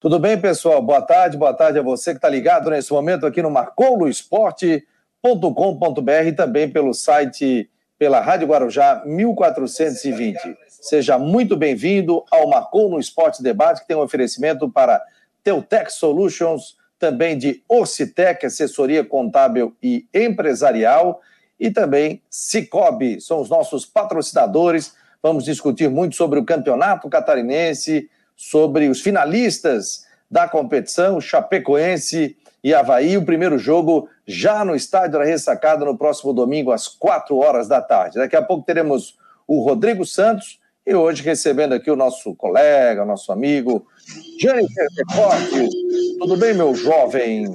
Tudo bem, pessoal? Boa tarde, boa tarde a você que está ligado nesse momento aqui no marcouloesporte.com.br e também pelo site, pela Rádio Guarujá 1420. Seja muito bem-vindo ao Marcou no Esporte Debate, que tem um oferecimento para Teutec Solutions, também de Orcitec, assessoria contábil e empresarial, e também Cicobi, são os nossos patrocinadores. Vamos discutir muito sobre o campeonato catarinense, sobre os finalistas da competição, Chapecoense e Havaí. O primeiro jogo já no Estádio da Ressacada no próximo domingo, às quatro horas da tarde. Daqui a pouco teremos o Rodrigo Santos e hoje recebendo aqui o nosso colega, nosso amigo, Jennifer Deportes. Tudo bem, meu jovem?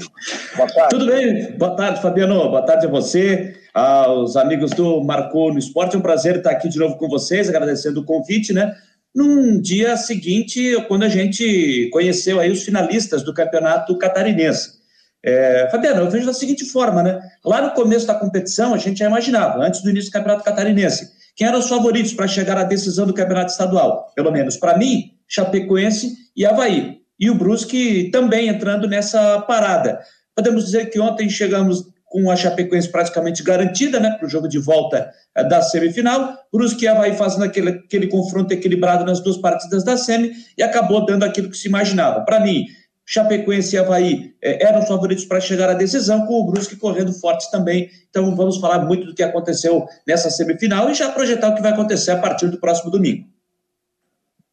Boa tarde. Tudo bem. Boa tarde, Fabiano. Boa tarde a você, aos amigos do Marcou no Esporte. É um prazer estar aqui de novo com vocês, agradecendo o convite, né? Num dia seguinte, quando a gente conheceu aí os finalistas do campeonato catarinense. É, Fabiano, eu vejo da seguinte forma, né? Lá no começo da competição, a gente já imaginava, antes do início do campeonato catarinense, quem eram os favoritos para chegar à decisão do campeonato estadual? Pelo menos para mim, Chapecoense e Havaí. E o Brusque também entrando nessa parada. Podemos dizer que ontem chegamos com a Chapecoense praticamente garantida né, para o jogo de volta eh, da semifinal. Brusque vai fazendo aquele, aquele confronto equilibrado nas duas partidas da semi e acabou dando aquilo que se imaginava. Para mim, Chapecoense e Havaí eh, eram os favoritos para chegar à decisão, com o Brusque correndo fortes também. Então vamos falar muito do que aconteceu nessa semifinal e já projetar o que vai acontecer a partir do próximo domingo.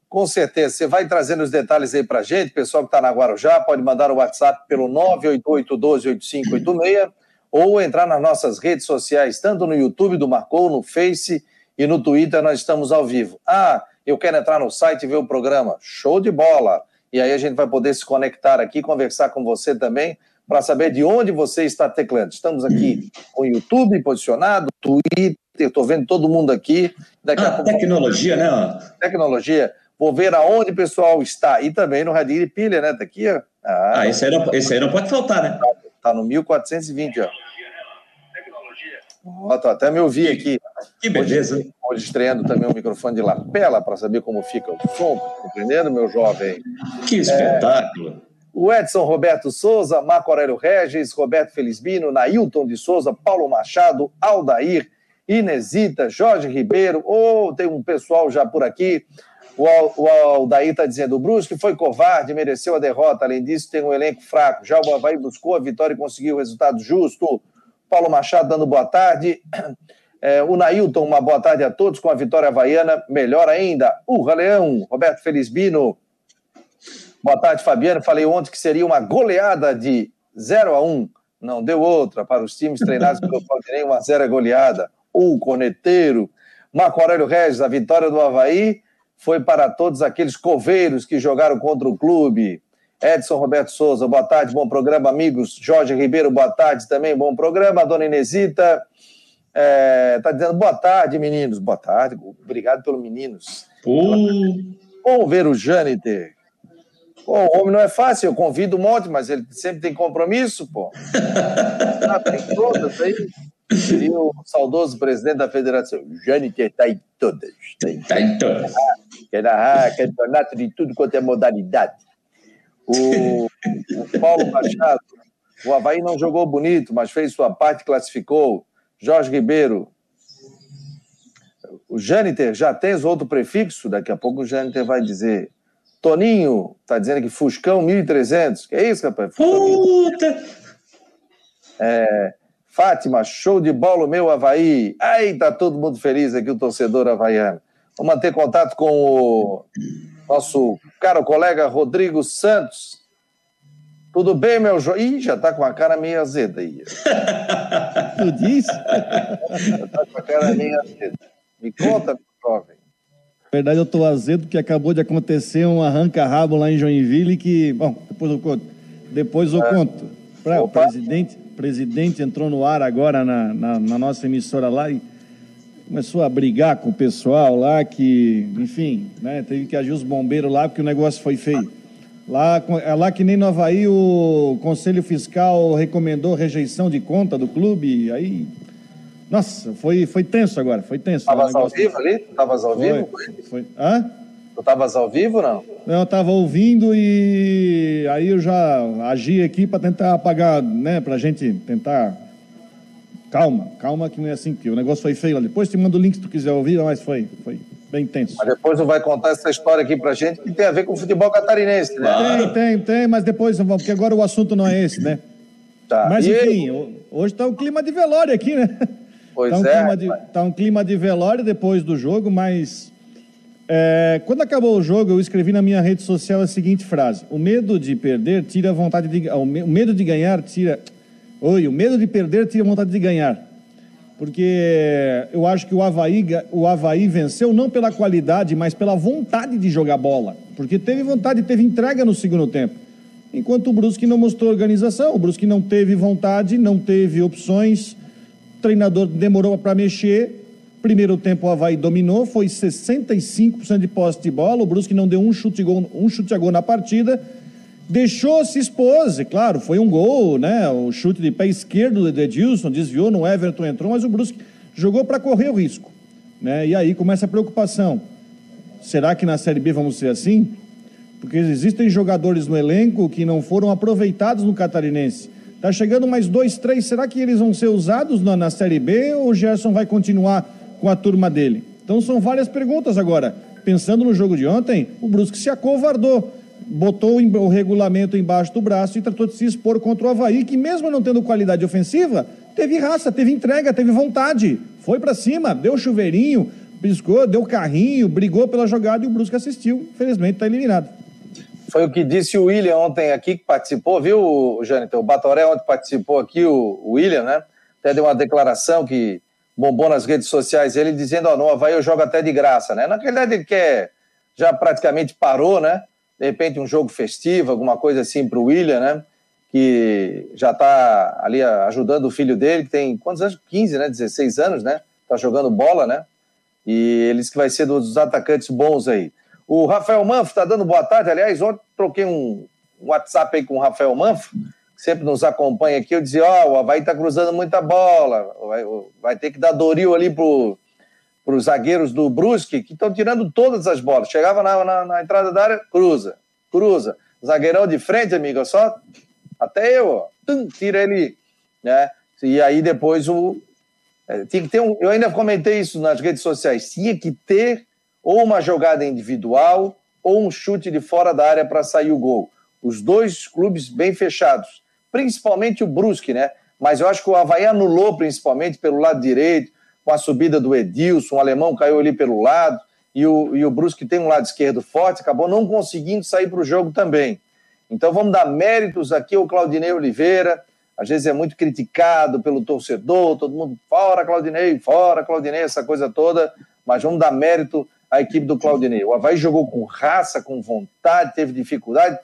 Com certeza. Você vai trazendo os detalhes aí para gente. Pessoal que está na Guarujá, pode mandar o WhatsApp pelo 988 12 8586 ou entrar nas nossas redes sociais, tanto no YouTube do Marcou, no Face e no Twitter, nós estamos ao vivo. Ah, eu quero entrar no site e ver o programa. Show de bola! E aí a gente vai poder se conectar aqui, conversar com você também, para saber de onde você está teclando. Estamos aqui com o YouTube posicionado, Twitter, estou vendo todo mundo aqui. Daqui ah, a pouco... Tecnologia, né? Tecnologia. Vou ver aonde o pessoal está. E também no Radinho Pilha, né? Está aqui, ó. Ah, ah esse, aí não, esse aí não pode faltar, né? Está no 1420, ó. Ó, tô até me ouvi aqui. Que beleza. Hoje, hoje estreando também um microfone de lapela para saber como fica o som, compreendendo, meu jovem? Que espetáculo. É, o Edson Roberto Souza, Marco Aurélio Regis, Roberto Felizbino, Nailton de Souza, Paulo Machado, Aldair, Inesita, Jorge Ribeiro, ou oh, tem um pessoal já por aqui, o, o Aldair está dizendo: o Brusque foi covarde, mereceu a derrota. Além disso, tem um elenco fraco. Já o Havaí buscou a vitória e conseguiu o resultado justo. Paulo Machado dando boa tarde. É, o Nailton, uma boa tarde a todos com a vitória havaiana. Melhor ainda, Urra Leão, Roberto Felizbino. Boa tarde, Fabiano. Falei ontem que seria uma goleada de 0 a 1 Não deu outra para os times treinados pelo Claudinei, uma zero goleada. O Corneteiro. Marco Aurélio Regis, a vitória do Havaí foi para todos aqueles coveiros que jogaram contra o clube. Edson Roberto Souza, boa tarde, bom programa, amigos. Jorge Ribeiro, boa tarde também, bom programa. Dona Inesita está é, tá dizendo boa tarde, meninos. Boa tarde, obrigado pelo meninos. Uh. Bom ver o Jâniter. Pô, o homem não é fácil, eu convido um monte, mas ele sempre tem compromisso, pô. ah, tem todas aí. Seria o saudoso presidente da federação. Jâniter está em todas. Está em todas. Quer narrar campeonato de tudo quanto é modalidade. O, o Paulo Machado, o Havaí não jogou bonito, mas fez sua parte, classificou. Jorge Ribeiro. O Jâniter, já tens outro prefixo? Daqui a pouco o Jâniter vai dizer. Toninho, tá dizendo que Fuscão 1300. Que é isso, rapaz? Puta! É, Fátima, show de bola, meu Havaí. Aí tá todo mundo feliz aqui, o torcedor havaiano. Vou manter contato com o nosso caro colega Rodrigo Santos. Tudo bem, meu jovem? Ih, já tá com a cara meio azeda aí. Tu disse? Já tá com a cara meio azeda. Me conta, meu jovem. Na verdade, eu tô azedo porque acabou de acontecer um arranca-rabo lá em Joinville que... Bom, depois eu conto. Depois eu é. conto. Pra, o presidente, presidente entrou no ar agora na, na, na nossa emissora lá e começou a brigar com o pessoal lá que, enfim, né, teve que agir os bombeiros lá porque o negócio foi feio. Lá, é lá que nem no Havaí o Conselho Fiscal recomendou rejeição de conta do clube, aí... Nossa, foi, foi tenso agora, foi tenso. Estavas ao vivo ali? Estavas ao foi, vivo? Foi. Hã? Tu estavas ao vivo não? Não, eu estava ouvindo e aí eu já agi aqui para tentar apagar, né, para a gente tentar. Calma, calma que não é assim que o negócio foi feio. Depois te mando o link se tu quiser ouvir, mas foi, foi bem tenso. Mas depois tu vai contar essa história aqui pra gente que tem a ver com o futebol catarinense, né? Tem, tem, tem, mas depois vamos, porque agora o assunto não é esse, né? Tá. Mas e enfim, ele... hoje está um clima de velório aqui, né? Pois tá um é. Clima de, tá um clima de velório depois do jogo, mas é, quando acabou o jogo, eu escrevi na minha rede social a seguinte frase: O medo de perder tira a vontade de. O medo de ganhar tira. Oi, o medo de perder tira a vontade de ganhar. Porque eu acho que o Havaí, o Havaí venceu não pela qualidade, mas pela vontade de jogar bola. Porque teve vontade, teve entrega no segundo tempo. Enquanto o Brusque não mostrou organização, o Brusque não teve vontade, não teve opções, o treinador demorou para mexer Primeiro tempo o Havaí dominou, foi 65% de posse de bola, o Brusque não deu um chute, gol, um chute a gol na partida, deixou, se expôs, e claro, foi um gol, né, o chute de pé esquerdo do Edilson, desviou, no Everton entrou, mas o Brusque jogou para correr o risco, né, e aí começa a preocupação, será que na Série B vamos ser assim? Porque existem jogadores no elenco que não foram aproveitados no Catarinense, Tá chegando mais dois, três. Será que eles vão ser usados na, na Série B ou o Gerson vai continuar com a turma dele? Então são várias perguntas agora. Pensando no jogo de ontem, o Brusque se acovardou, botou o regulamento embaixo do braço e tratou de se expor contra o Havaí, que mesmo não tendo qualidade ofensiva, teve raça, teve entrega, teve vontade. Foi para cima, deu chuveirinho, piscou, deu carrinho, brigou pela jogada e o Brusque assistiu. Infelizmente está eliminado. Foi o que disse o William ontem aqui, que participou, viu, Jâniter? O Batoré ontem participou aqui, o William, né? Até deu uma declaração que bombou nas redes sociais ele dizendo, ó, oh, no Havaí eu jogo até de graça, né? Na realidade ele quer, já praticamente parou, né? De repente um jogo festivo, alguma coisa assim para o William, né? Que já está ali ajudando o filho dele, que tem quantos anos? 15, né? 16 anos, né? Tá jogando bola, né? E ele disse que vai ser dos atacantes bons aí. O Rafael Manfo está dando boa tarde. Aliás, ontem troquei um WhatsApp aí com o Rafael Manfo sempre nos acompanha aqui, eu dizia, ó, oh, o Havaí tá cruzando muita bola, vai, vai ter que dar Doril ali pro, os zagueiros do Brusque, que estão tirando todas as bolas. Chegava na, na, na, entrada da área, cruza, cruza. Zagueirão de frente, amigo, só até eu, ó, tum, tira ele, né? E aí depois o... É, tinha que ter um, eu ainda comentei isso nas redes sociais, tinha que ter ou uma jogada individual ou um chute de fora da área para sair o gol. Os dois clubes bem fechados principalmente o Brusque, né? Mas eu acho que o Havaí anulou principalmente pelo lado direito, com a subida do Edilson, o alemão caiu ali pelo lado, e o, e o Brusque tem um lado esquerdo forte, acabou não conseguindo sair para o jogo também. Então vamos dar méritos aqui ao Claudinei Oliveira, às vezes é muito criticado pelo torcedor, todo mundo fora Claudinei, fora Claudinei, essa coisa toda, mas vamos dar mérito à equipe do Claudinei. O Havaí jogou com raça, com vontade, teve dificuldade,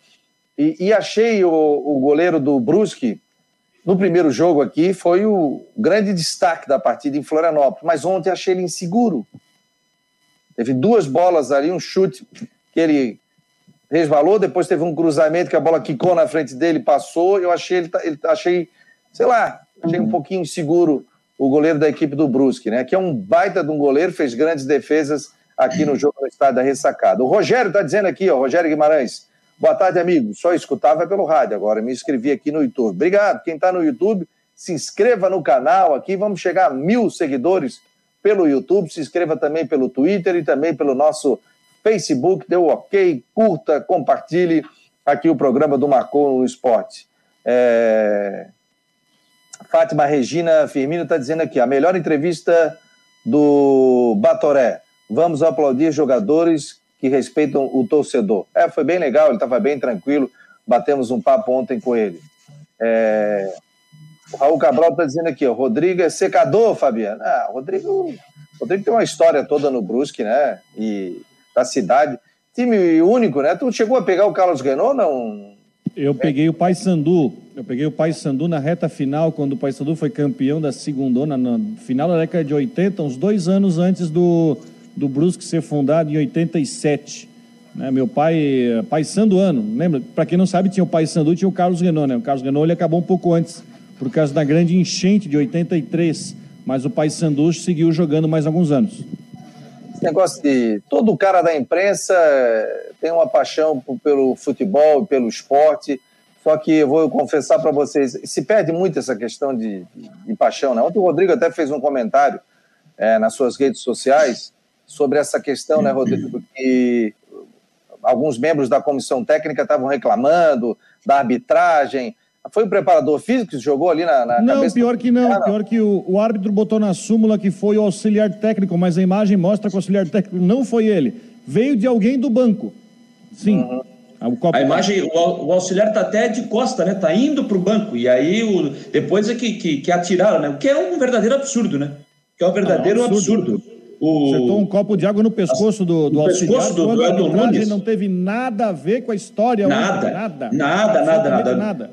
e, e achei o, o goleiro do Brusque, no primeiro jogo aqui, foi o grande destaque da partida em Florianópolis. Mas ontem achei ele inseguro. Teve duas bolas ali, um chute que ele resvalou, depois teve um cruzamento que a bola quicou na frente dele, passou. Eu achei ele, ele achei, sei lá, achei um pouquinho inseguro o goleiro da equipe do Brusque, né? Que é um baita de um goleiro, fez grandes defesas aqui no jogo do estádio da Ressacada. O Rogério está dizendo aqui, ó, Rogério Guimarães, Boa tarde, amigo. Só escutava pelo rádio agora. Me inscrevi aqui no YouTube. Obrigado. Quem está no YouTube, se inscreva no canal aqui. Vamos chegar a mil seguidores pelo YouTube. Se inscreva também pelo Twitter e também pelo nosso Facebook. Dê o ok, curta, compartilhe aqui o programa do Marcou no Esporte. É... Fátima Regina Firmino está dizendo aqui: a melhor entrevista do Batoré. Vamos aplaudir jogadores que respeitam o torcedor. É, foi bem legal, ele estava bem tranquilo, batemos um papo ontem com ele. É... O Raul Cabral está dizendo aqui, o Rodrigo é secador, Fabiano. Ah, Rodrigo, Rodrigo tem uma história toda no Brusque, né? E da cidade. Time único, né? Tu chegou a pegar o Carlos Renault, não? Eu peguei o Pai Sandu. Eu peguei o Pai Sandu na reta final, quando o Pai Sandu foi campeão da segundona, no final da década de 80, uns dois anos antes do, do Brusque ser fundado em 87. Né? Meu pai, pai Sanduano, lembra? Para quem não sabe, tinha o pai Sandu e tinha o Carlos Renault, né? O Carlos Renault ele acabou um pouco antes, por causa da grande enchente de 83, mas o pai Sandu seguiu jogando mais alguns anos. esse negócio de. Todo cara da imprensa tem uma paixão pelo futebol, pelo esporte. Só que eu vou confessar para vocês, se perde muito essa questão de, de, de paixão. Né? Ontem o Rodrigo até fez um comentário é, nas suas redes sociais sobre essa questão, né, Rodrigo, que alguns membros da comissão técnica estavam reclamando da arbitragem. Foi o preparador físico que jogou ali na, na não, pior que não. Ah, não. Pior que o, o, árbitro botou na súmula que foi o auxiliar técnico, mas a imagem mostra que o auxiliar técnico não foi ele. Veio de alguém do banco. Sim. Uhum. A imagem, o, o auxiliar está até de costa, né? Está indo para o banco. E aí o, depois é que, que, que, atiraram, né? O que é um verdadeiro absurdo, né? Que é um verdadeiro ah, um absurdo. absurdo. O... Acertou um copo de água no pescoço do, do. Pescoço do, do Nunes. não teve nada a ver com a história. Nada, nada, nada, nada, nada. nada.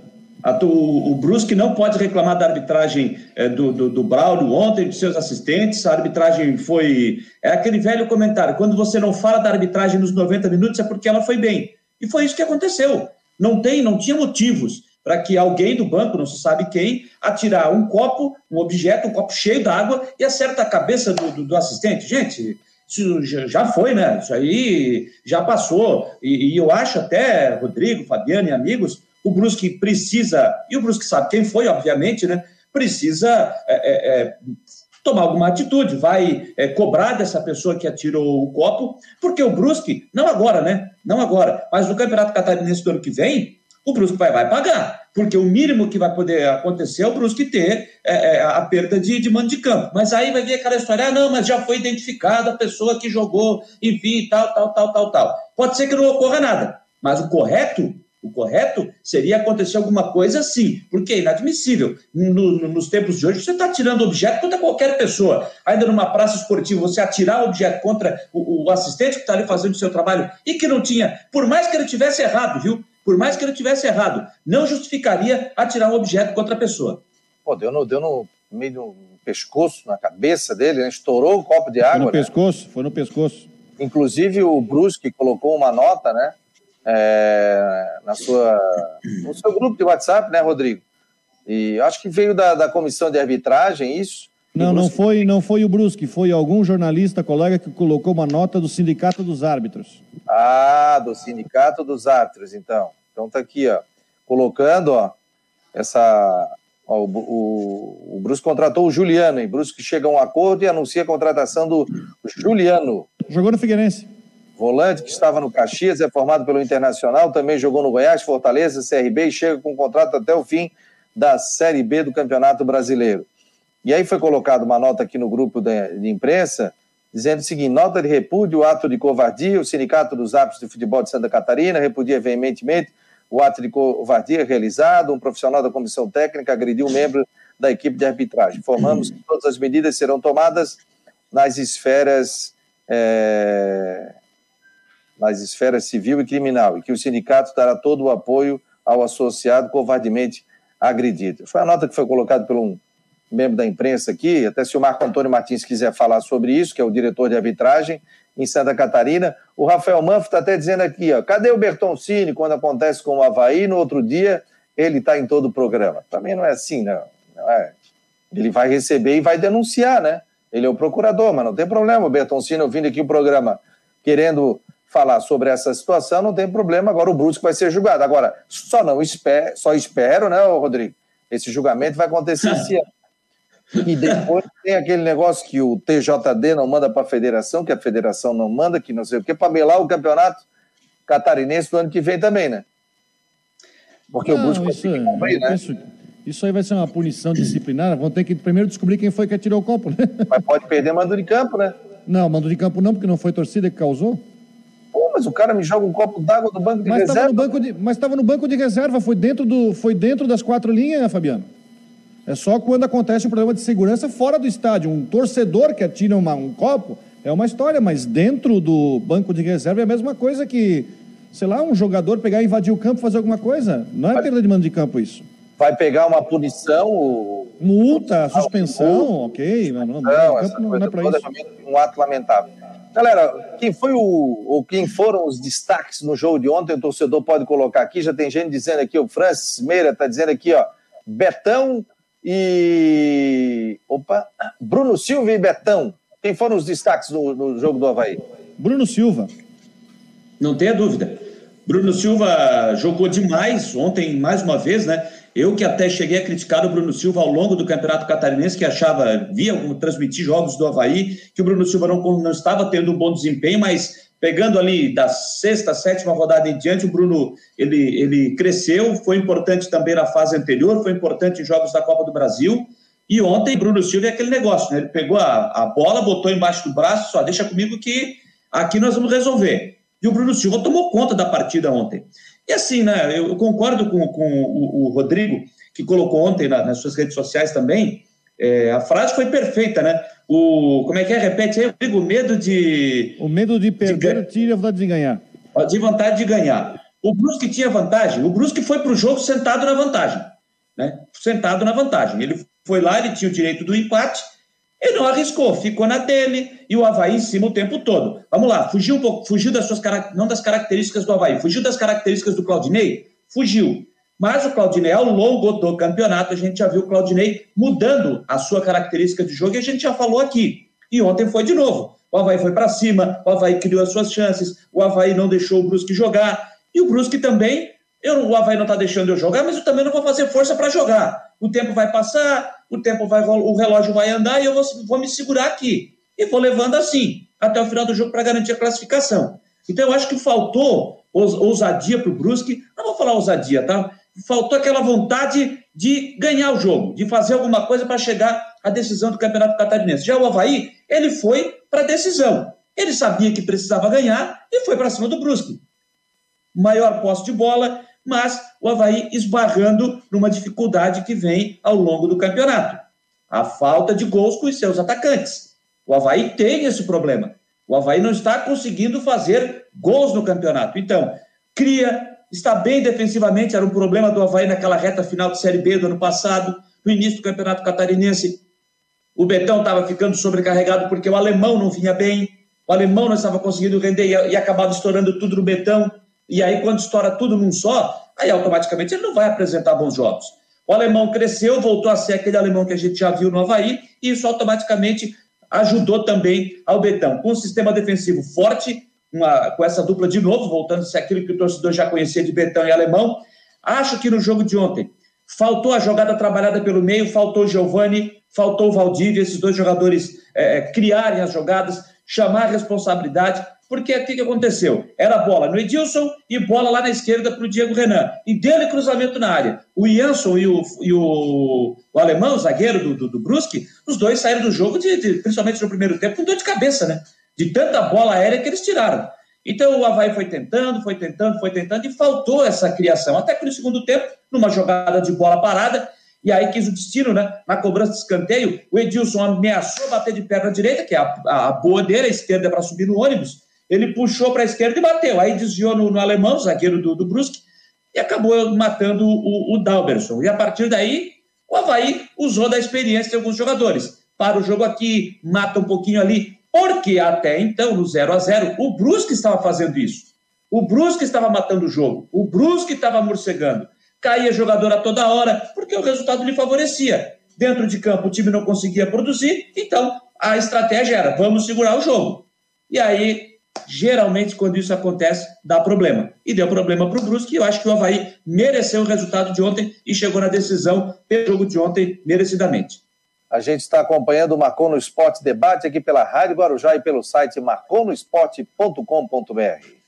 O, o Brusque não pode reclamar da arbitragem é, do, do, do Braulio ontem, dos seus assistentes. A arbitragem foi. É aquele velho comentário: quando você não fala da arbitragem nos 90 minutos, é porque ela foi bem. E foi isso que aconteceu. Não tem, não tinha motivos para que alguém do banco, não se sabe quem, atirar um copo, um objeto, um copo cheio d'água e acerta a cabeça do, do, do assistente. Gente, isso já foi, né? Isso aí já passou. E, e, eu acho até, Rodrigo, Fabiano e amigos, o Brusque precisa, e o Brusque sabe quem foi, obviamente, né? Precisa é, é, é tomar alguma atitude, vai é, cobrar dessa pessoa que atirou o copo, porque o Brusque, não agora, né? Não agora, mas no Campeonato Catarinense do ano que vem, o Brusque vai, vai pagar, porque o mínimo que vai poder acontecer é o Brusque ter é, é, a perda de, de mando de campo. Mas aí vai vir aquela história, ah, não, mas já foi identificada a pessoa que jogou, enfim, tal, tal, tal, tal, tal. Pode ser que não ocorra nada, mas o correto o correto seria acontecer alguma coisa assim, porque é inadmissível. No, no, nos tempos de hoje, você está atirando objeto contra qualquer pessoa. Ainda numa praça esportiva, você atirar objeto contra o, o assistente que está ali fazendo o seu trabalho e que não tinha, por mais que ele tivesse errado, viu? Por mais que ele tivesse errado, não justificaria atirar um objeto contra a pessoa. Pô, deu no, deu no meio do pescoço, na cabeça dele, né? estourou o um copo de água. Foi no né? pescoço, foi no pescoço. Inclusive o Brusque colocou uma nota, né? é, na sua, no seu grupo de WhatsApp, né, Rodrigo? E acho que veio da, da comissão de arbitragem isso. Não, não foi, não foi o Brusque, foi algum jornalista, colega, que colocou uma nota do Sindicato dos Árbitros. Ah, do Sindicato dos Árbitros, então. Então tá aqui, ó, colocando, ó, essa... Ó, o, o, o Brusque contratou o Juliano, hein? Brusque chega a um acordo e anuncia a contratação do Juliano. Jogou no Figueirense volante que estava no Caxias, é formado pelo Internacional, também jogou no Goiás, Fortaleza, CRB e chega com contrato até o fim da Série B do Campeonato Brasileiro. E aí foi colocada uma nota aqui no grupo de imprensa, dizendo o seguinte: nota de repúdio, ato de covardia, o Sindicato dos Árbitros de Futebol de Santa Catarina repudia veementemente o ato de covardia realizado, um profissional da comissão técnica agrediu um membro da equipe de arbitragem. Informamos que todas as medidas serão tomadas nas esferas é, nas esferas civil e criminal, e que o sindicato dará todo o apoio ao associado covardemente agredido. Foi a nota que foi colocada por um membro da imprensa aqui, até se o Marco Antônio Martins quiser falar sobre isso, que é o diretor de arbitragem em Santa Catarina. O Rafael Manfro está até dizendo aqui, ó, cadê o Bertoncini quando acontece com o Havaí? No outro dia, ele está em todo o programa. Também não é assim, não. não é. Ele vai receber e vai denunciar, né? Ele é o procurador, mas não tem problema o Bertoncini ouvindo aqui o programa querendo falar sobre essa situação, não tem problema. Agora o Brusque vai ser julgado. Agora, só não espero, só espero, né, Rodrigo? Esse julgamento vai acontecer esse ano. E depois tem aquele negócio que o TJD não manda para a federação, que a federação não manda, que não sei o quê, para melar o campeonato catarinense do ano que vem também, né? Porque não, o Brusque isso, cumprir, né? Isso, isso aí vai ser uma punição disciplinar. Vão ter que primeiro descobrir quem foi que atirou o copo, né? Mas pode perder mando de campo, né? Não, mando de campo não, porque não foi torcida que causou. Pô, mas o cara me joga um copo d'água do banco de mas reserva. Tava no banco de, mas estava no banco de reserva, foi dentro, do, foi dentro das quatro linhas, Fabiano. É só quando acontece um problema de segurança fora do estádio. Um torcedor que atira uma, um copo é uma história, mas dentro do banco de reserva é a mesma coisa que, sei lá, um jogador pegar e invadir o campo fazer alguma coisa. Não é perda de mando de campo isso. Vai pegar uma punição. Multa, suspensão, ok. Mas não, não, campo não, não é para isso. Um ato lamentável. Galera, quem foi o ou quem foram os destaques no jogo de ontem? O torcedor pode colocar aqui. Já tem gente dizendo aqui, o Francis Meira está dizendo aqui, ó, Betão e opa, Bruno Silva e Betão. Quem foram os destaques do, do jogo do Havaí? Bruno Silva. Não tenha dúvida. Bruno Silva jogou demais ontem, mais uma vez, né? Eu que até cheguei a criticar o Bruno Silva ao longo do Campeonato Catarinense, que achava, via transmitir jogos do Havaí, que o Bruno Silva não, não estava tendo um bom desempenho, mas pegando ali da sexta, sétima rodada em diante, o Bruno ele, ele cresceu, foi importante também na fase anterior, foi importante em jogos da Copa do Brasil. E ontem, Bruno Silva é aquele negócio, né? Ele pegou a, a bola, botou embaixo do braço, só deixa comigo que aqui nós vamos resolver. E o Bruno Silva tomou conta da partida ontem. E assim, né? Eu, concordo com, com o, o, Rodrigo, que colocou ontem na, nas suas redes sociais também. É, a frase foi perfeita, né? O, como é que é? Repete aí, Rodrigo, o medo de. O medo de perder de, tira a vontade de ganhar. De vontade de ganhar. O Brusque tinha vantagem. O Brusque foi para o jogo sentado na vantagem. Né? Sentado na vantagem. Ele foi lá, ele tinha o direito do empate, ele não arriscou, ficou na dele e o Havaí em cima o tempo todo. Vamos lá, fugiu um pouco, fugiu das suas não das características do Havaí, fugiu das características do Claudinei? Fugiu. Mas o Claudinei, ao longo do campeonato, a gente já viu o Claudinei mudando a sua característica de jogo e a gente já falou aqui. E ontem foi de novo. O Havaí foi para cima, o Havaí criou as suas chances, o Havaí não deixou o Brusque jogar. E o Brusque também, eu, o Havaí não está deixando eu jogar, mas eu também não vou fazer força para jogar o tempo vai passar, o tempo vai, o relógio vai andar e eu vou, vou me segurar aqui. E vou levando assim, até o final do jogo para garantir a classificação. Então eu acho que faltou ousadia para o Brusque, não vou falar ousadia, tá? Faltou aquela vontade de ganhar o jogo, de fazer alguma coisa para chegar à decisão do Campeonato Catarinense. Já o Havaí, ele foi para a decisão. Ele sabia que precisava ganhar e foi para cima do Brusque. Maior posse de bola, mas o Havaí esbarrando numa dificuldade que vem ao longo do campeonato. A falta de gols com os seus atacantes. O Havaí tem esse problema. O Havaí não está conseguindo fazer gols no campeonato. Então, cria, está bem defensivamente, era um problema do Havaí naquela reta final de Série B do ano passado, no início do campeonato catarinense. O Betão estava ficando sobrecarregado porque o alemão não vinha bem, o alemão não estava conseguindo render e, e acabava estourando tudo no Betão. E aí, quando estoura tudo num só, aí automaticamente ele não vai apresentar bons jogos. O alemão cresceu, voltou a ser aquele alemão que a gente já viu no Havaí, e isso automaticamente ajudou também ao Betão. Com um sistema defensivo forte, uma, com essa dupla de novo, voltando a ser aquilo que o torcedor já conhecia de Betão e alemão. Acho que no jogo de ontem faltou a jogada trabalhada pelo meio, faltou o Giovani, faltou o Valdívia, esses dois jogadores é, criarem as jogadas, chamar a responsabilidade. Porque o que, que aconteceu? Era bola no Edilson e bola lá na esquerda para o Diego Renan. E dele cruzamento na área. O Jansson e o, e o, o alemão, o zagueiro do, do, do, Brusque, os dois saíram do jogo, de, de, principalmente no primeiro tempo, com dor de cabeça, né? De tanta bola aérea que eles tiraram. Então o Havaí foi tentando, foi tentando, foi tentando e faltou essa criação. Até que no segundo tempo, numa jogada de bola parada, e aí quis o destino, né? Na cobrança de escanteio, o Edilson ameaçou bater de perna direita, que é a, a boa dele, a esquerda é para subir no ônibus ele puxou para a esquerda e bateu. Aí desviou no, no alemão, zagueiro do, do Brusque, e acabou matando o, o Dalberson. E a partir daí, o Havaí usou da experiência de alguns jogadores. Para o jogo aqui, mata um pouquinho ali, porque até então, no 0 a 0 o Brusque estava fazendo isso. O Brusque estava matando o jogo. O Brusque estava morcegando. Caía jogador a toda hora, porque o resultado lhe favorecia. Dentro de campo, o time não conseguia produzir, então a estratégia era: vamos segurar o jogo. E aí geralmente, quando isso acontece, dá problema. E deu problema para o Brusque, e eu acho que o Havaí mereceu o resultado de ontem e chegou na decisão pelo jogo de ontem merecidamente. A gente está acompanhando o Marcon no Esporte Debate aqui pela Rádio Guarujá e pelo site marconosport.com.br.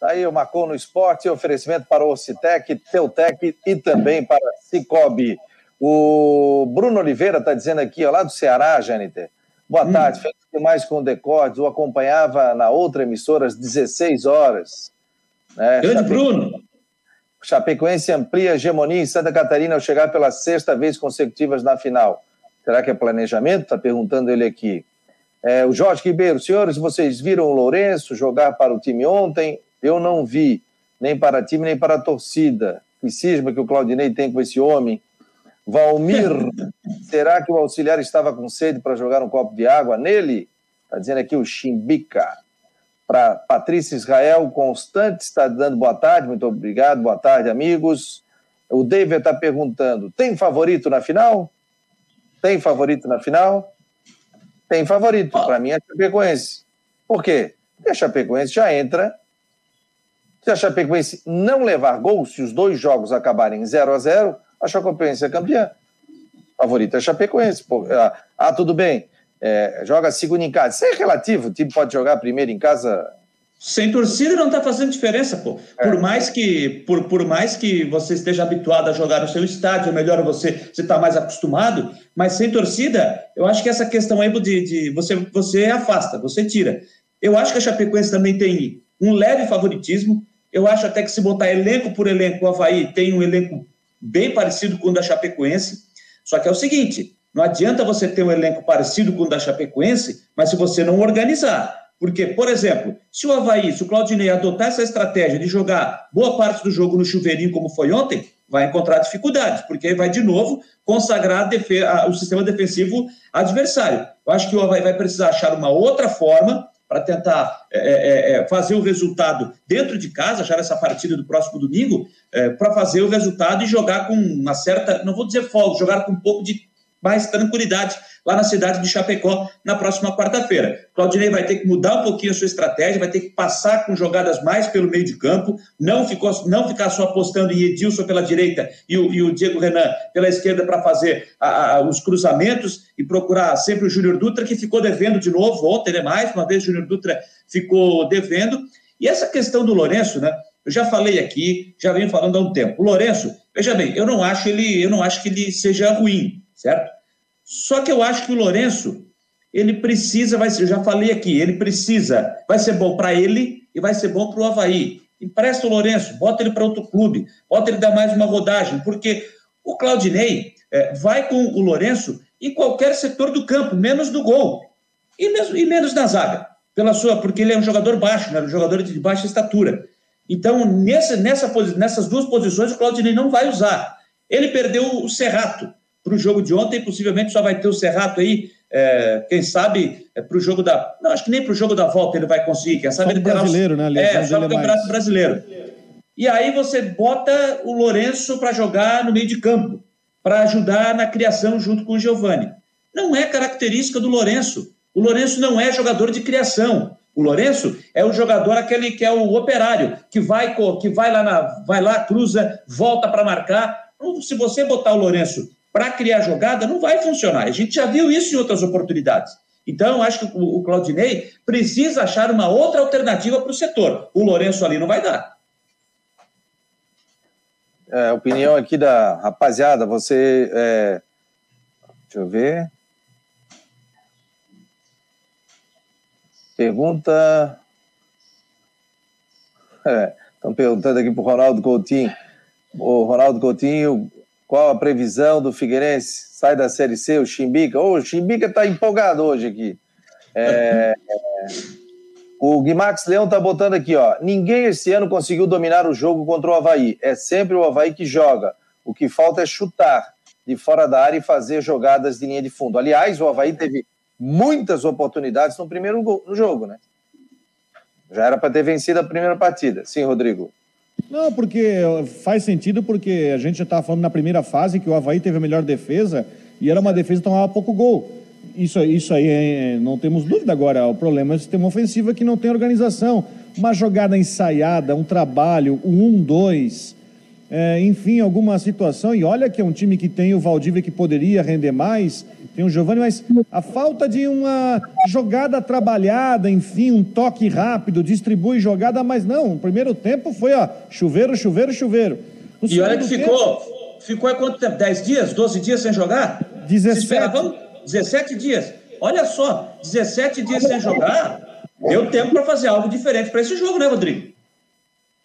Tá aí o Marcou no Esporte, oferecimento para o Ocitec, Teutec e também para Cicobi. O Bruno Oliveira está dizendo aqui, ó, lá do Ceará, Jâniter. Boa hum. tarde, feliz demais com o Decordes. O acompanhava na outra emissora às 16 horas. Né? Grande Bruno! Chapecoense amplia a hegemonia em Santa Catarina ao chegar pela sexta vez consecutivas na final. Será que é planejamento? Está perguntando ele aqui. É, o Jorge Ribeiro, senhores, vocês viram o Lourenço jogar para o time ontem? Eu não vi, nem para time, nem para a torcida. Que cisma que o Claudinei tem com esse homem. Valmir, será que o auxiliar estava com sede para jogar um copo de água nele? Está dizendo aqui o Chimbica. Para Patrícia Israel Constante está dando boa tarde, muito obrigado, boa tarde, amigos. O David está perguntando: tem favorito na final? Tem favorito na final? Tem favorito. Para mim é a Chapecoense. Por quê? Porque a Chapecoense já entra. Se a Chapecoense não levar gol, se os dois jogos acabarem 0 a 0 a Chapecoense é campeã. Favorita é a Chapecoense. Pô, ah, ah, tudo bem. É, joga segundo em casa. Isso é relativo. O time pode jogar primeiro em casa sem torcida não está fazendo diferença, pô. É. Por mais que por, por mais que você esteja habituado a jogar no seu estádio, é melhor você você está mais acostumado, mas sem torcida, eu acho que essa questão aí de, de você você afasta, você tira. Eu acho que a Chapecoense também tem um leve favoritismo. Eu acho até que se botar elenco por elenco, o Havaí tem um elenco bem parecido com o da Chapecoense. Só que é o seguinte: não adianta você ter um elenco parecido com o da Chapecoense, mas se você não organizar porque, por exemplo, se o Havaí, se o Claudinei adotar essa estratégia de jogar boa parte do jogo no chuveirinho, como foi ontem, vai encontrar dificuldades, porque vai de novo consagrar o sistema defensivo adversário. Eu acho que o Havaí vai precisar achar uma outra forma para tentar é, é, é, fazer o resultado dentro de casa, achar essa partida do próximo domingo, é, para fazer o resultado e jogar com uma certa, não vou dizer folga, jogar com um pouco de mais tranquilidade lá na cidade de Chapecó na próxima quarta-feira. Claudinei vai ter que mudar um pouquinho a sua estratégia, vai ter que passar com jogadas mais pelo meio de campo, não, ficou, não ficar só apostando em Edilson pela direita e o, e o Diego Renan pela esquerda para fazer a, a, os cruzamentos e procurar sempre o Júnior Dutra, que ficou devendo de novo ontem, né? Mais uma vez o Júnior Dutra ficou devendo. E essa questão do Lourenço, né? Eu já falei aqui, já venho falando há um tempo. O Lourenço, veja bem, eu não acho ele, eu não acho que ele seja ruim, certo? Só que eu acho que o Lourenço, ele precisa, vai ser, eu já falei aqui, ele precisa, vai ser bom para ele e vai ser bom para o Havaí. Empresta o Lourenço, bota ele para outro clube, bota ele dar mais uma rodagem, porque o Claudinei é, vai com o Lourenço em qualquer setor do campo, menos do gol e, mesmo, e menos na zaga, pela sua, porque ele é um jogador baixo, né, um jogador de baixa estatura. Então, nessa, nessa, nessas duas posições, o Claudinei não vai usar. Ele perdeu o Serrato para o jogo de ontem, possivelmente só vai ter o Serrato aí, é, quem sabe, é, para o jogo da. Não, acho que nem para o jogo da volta ele vai conseguir. Quem sabe só ele brasileiro, né? É, só o Campeonato Brasileiro. E aí você bota o Lourenço para jogar no meio de campo, para ajudar na criação junto com o Giovani. Não é característica do Lourenço. O Lourenço não é jogador de criação. O Lourenço é o jogador aquele que é o operário, que vai que vai lá na, vai lá, cruza, volta para marcar. Se você botar o Lourenço para criar jogada, não vai funcionar. A gente já viu isso em outras oportunidades. Então, acho que o Claudinei precisa achar uma outra alternativa para o setor. O Lourenço ali não vai dar. É, opinião aqui da rapaziada, você. É... Deixa eu ver. Pergunta. Estão é, perguntando aqui para o Ronaldo Coutinho. O Ronaldo Coutinho qual a previsão do Figueirense? Sai da Série C, o Chimbica. Oh, o Chimbica está empolgado hoje aqui. É, o Guimax Leão está botando aqui, ó. Ninguém esse ano conseguiu dominar o jogo contra o Havaí. É sempre o Havaí que joga. O que falta é chutar de fora da área e fazer jogadas de linha de fundo. Aliás, o Havaí teve muitas oportunidades no primeiro no jogo, né? Já era para ter vencido a primeira partida. Sim, Rodrigo. Não, porque faz sentido, porque a gente já estava falando na primeira fase que o Havaí teve a melhor defesa e era uma defesa que tomava pouco gol. Isso, isso aí é, não temos dúvida agora. O problema é o sistema ofensivo que não tem organização. Uma jogada ensaiada, um trabalho, um 1-2, é, enfim, alguma situação. E olha que é um time que tem o Valdívia que poderia render mais tem o Giovanni, mas a falta de uma jogada trabalhada, enfim, um toque rápido, distribui jogada, mas não, o primeiro tempo foi, ó, chuveiro, chuveiro, chuveiro. No e olha que ficou, tempo, ficou há quanto tempo? 10 dias, 12 dias sem jogar? 17. esperavam 17 dias. Olha só, 17 dias sem jogar, deu tempo para fazer algo diferente para esse jogo, né, Rodrigo?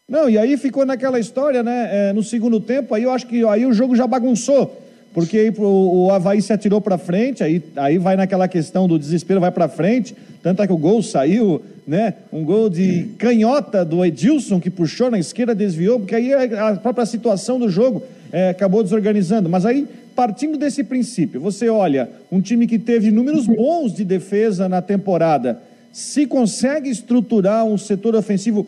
Não, e aí ficou naquela história, né? É, no segundo tempo, aí eu acho que aí o jogo já bagunçou porque o, o Havaí se atirou para frente, aí, aí vai naquela questão do desespero, vai para frente, tanto é que o gol saiu, né? Um gol de canhota do Edilson, que puxou na esquerda, desviou, porque aí a própria situação do jogo é, acabou desorganizando. Mas aí, partindo desse princípio, você olha um time que teve números bons de defesa na temporada, se consegue estruturar um setor ofensivo,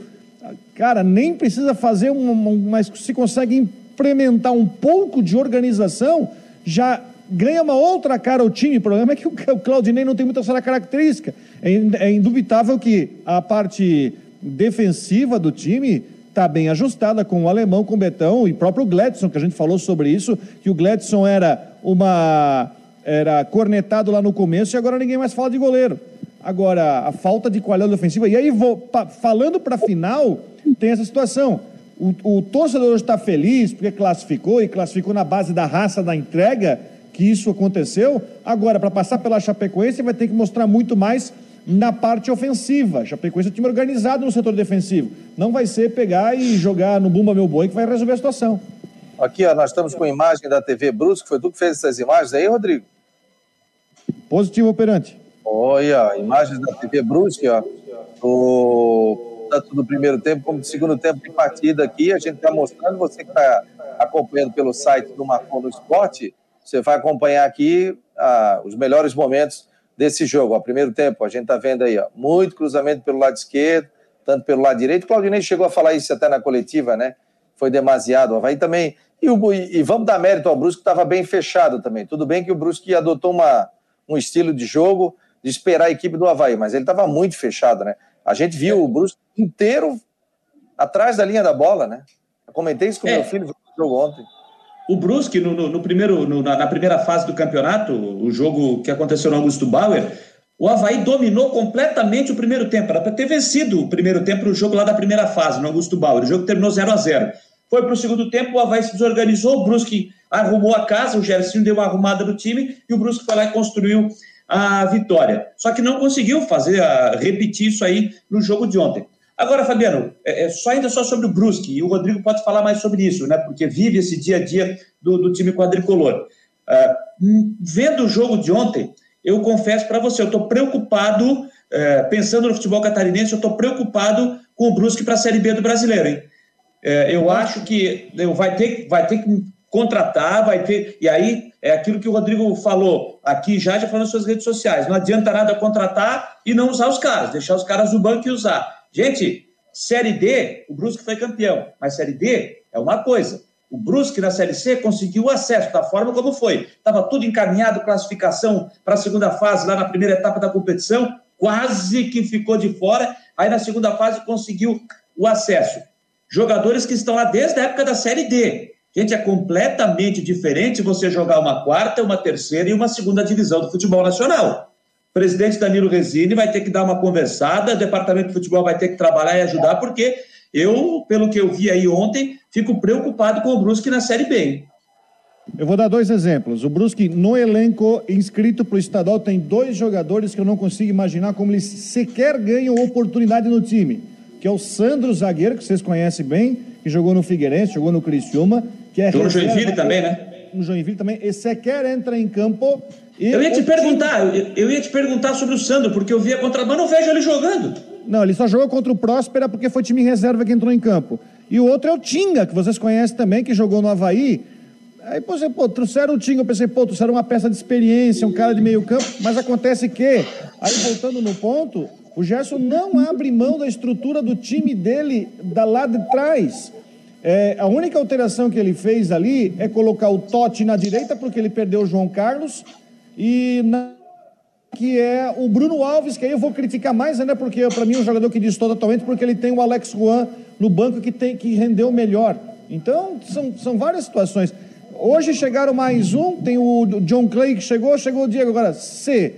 cara, nem precisa fazer um, mas se consegue implementar um pouco de organização, já ganha uma outra cara o time. O problema é que o Claudinei não tem muita essa característica. É, é indubitável que a parte defensiva do time está bem ajustada com o alemão, com o Betão e próprio Gladson, que a gente falou sobre isso, que o Gladson era uma era cornetado lá no começo e agora ninguém mais fala de goleiro. Agora, a falta de qualidade ofensiva. E aí, vou, pa, falando para a final, tem essa situação. O, o torcedor está feliz porque classificou e classificou na base da raça da entrega que isso aconteceu. Agora, para passar pela Chapecoense, vai ter que mostrar muito mais na parte ofensiva. Chapecoense é um time organizado no setor defensivo. Não vai ser pegar e jogar no Bumba Meu Boi que vai resolver a situação. Aqui, ó, nós estamos com imagem da TV Brusque. Foi tu que fez essas imagens aí, Rodrigo? Positivo operante. Olha, imagens da TV Brusque. Do, tanto do primeiro tempo como do segundo tempo de partida aqui. A gente está mostrando, você que está acompanhando pelo site do Marcon no Esporte, você vai acompanhar aqui ah, os melhores momentos desse jogo. Ó, primeiro tempo, a gente está vendo aí, ó, muito cruzamento pelo lado esquerdo, tanto pelo lado direito. Claudinei chegou a falar isso até na coletiva, né? Foi demasiado. Havaí também. E, o, e vamos dar mérito ao Brusque, que estava bem fechado também. Tudo bem que o Brusque adotou uma, um estilo de jogo de esperar a equipe do Havaí, mas ele estava muito fechado, né? A gente viu o Brusque inteiro atrás da linha da bola, né? Eu comentei isso com o é. meu filho no jogo ontem. O Brusque, no, no, no primeiro, no, na, na, primeira fase do campeonato, o jogo que aconteceu no Augusto Bauer, o Havaí dominou completamente o primeiro tempo. Era para ter vencido o primeiro tempo o jogo lá da primeira fase, no Augusto Bauer. O jogo terminou 0 a 0 Foi para o segundo tempo, o Havaí se desorganizou, o Brusque arrumou a casa, o Gersinho deu uma arrumada no time e o Brusque foi lá e construiu a vitória. Só que não conseguiu fazer, a, repetir isso aí no jogo de ontem. Agora, Fabiano, é, é, só ainda só sobre o Brusque, e o Rodrigo pode falar mais sobre isso, né? Porque vive esse dia a dia do, do time quadricolor. Uh, vendo o jogo de ontem, eu confesso para você, eu estou preocupado, uh, pensando no futebol catarinense, eu estou preocupado com o Brusque para a Série B do brasileiro, hein? Uh, eu acho que vai ter, vai ter que contratar, vai ter. E aí é aquilo que o Rodrigo falou aqui já, já falou nas suas redes sociais. Não adianta nada contratar e não usar os caras, deixar os caras no banco e usar. Gente, Série D, o Brusque foi campeão, mas Série D é uma coisa. O Brusque na Série C conseguiu o acesso da forma como foi. Estava tudo encaminhado, classificação para a segunda fase, lá na primeira etapa da competição, quase que ficou de fora. Aí na segunda fase conseguiu o acesso. Jogadores que estão lá desde a época da Série D. Gente, é completamente diferente você jogar uma quarta, uma terceira e uma segunda divisão do futebol nacional presidente Danilo Resini vai ter que dar uma conversada, o departamento de futebol vai ter que trabalhar e ajudar, porque eu, pelo que eu vi aí ontem, fico preocupado com o Brusque na Série B. Eu vou dar dois exemplos. O Brusque, no elenco inscrito para o estadual, tem dois jogadores que eu não consigo imaginar como eles sequer ganham oportunidade no time. Que é o Sandro Zagueiro, que vocês conhecem bem, que jogou no Figueirense, jogou no Criciúma. Que é no Joinville também, né? No Joinville também. E sequer entra em campo eu ia te perguntar, time... eu ia te perguntar sobre o Sandro, porque eu via contra, mas não vejo ele jogando. Não, ele só jogou contra o Próspera porque foi time reserva que entrou em campo. E o outro é o Tinga, que vocês conhecem também, que jogou no Havaí. Aí, você, pô, trouxeram o Tinga, eu pensei, pô, trouxeram uma peça de experiência, um cara de meio campo, mas acontece que, aí voltando no ponto, o Gerson não abre mão da estrutura do time dele da lá de trás. É, a única alteração que ele fez ali é colocar o Totti na direita, porque ele perdeu o João Carlos, e na, que é o Bruno Alves, que aí eu vou criticar mais ainda, porque para mim é um jogador que diz totalmente, porque ele tem o Alex Juan no banco que, tem, que rendeu melhor. Então, são, são várias situações. Hoje chegaram mais um, tem o John Clay que chegou, chegou o Diego. Agora, se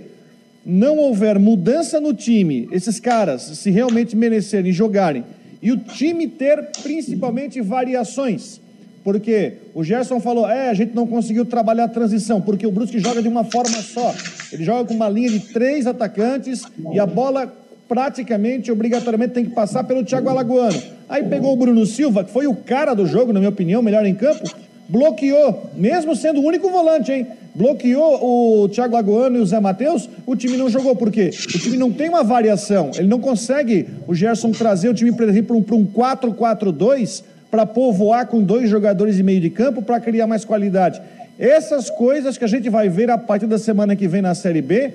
não houver mudança no time, esses caras, se realmente merecerem jogarem, e o time ter principalmente variações, porque o Gerson falou, é, a gente não conseguiu trabalhar a transição, porque o Brusque joga de uma forma só. Ele joga com uma linha de três atacantes e a bola praticamente, obrigatoriamente, tem que passar pelo Thiago Alagoano. Aí pegou o Bruno Silva, que foi o cara do jogo, na minha opinião, melhor em campo, bloqueou, mesmo sendo o único volante, hein? Bloqueou o Thiago Lagoano e o Zé Matheus, o time não jogou. Por quê? O time não tem uma variação. Ele não consegue, o Gerson, trazer o time, por exemplo, para um 4-4-2 para povoar com dois jogadores e meio de campo para criar mais qualidade. Essas coisas que a gente vai ver a partir da semana que vem na Série B,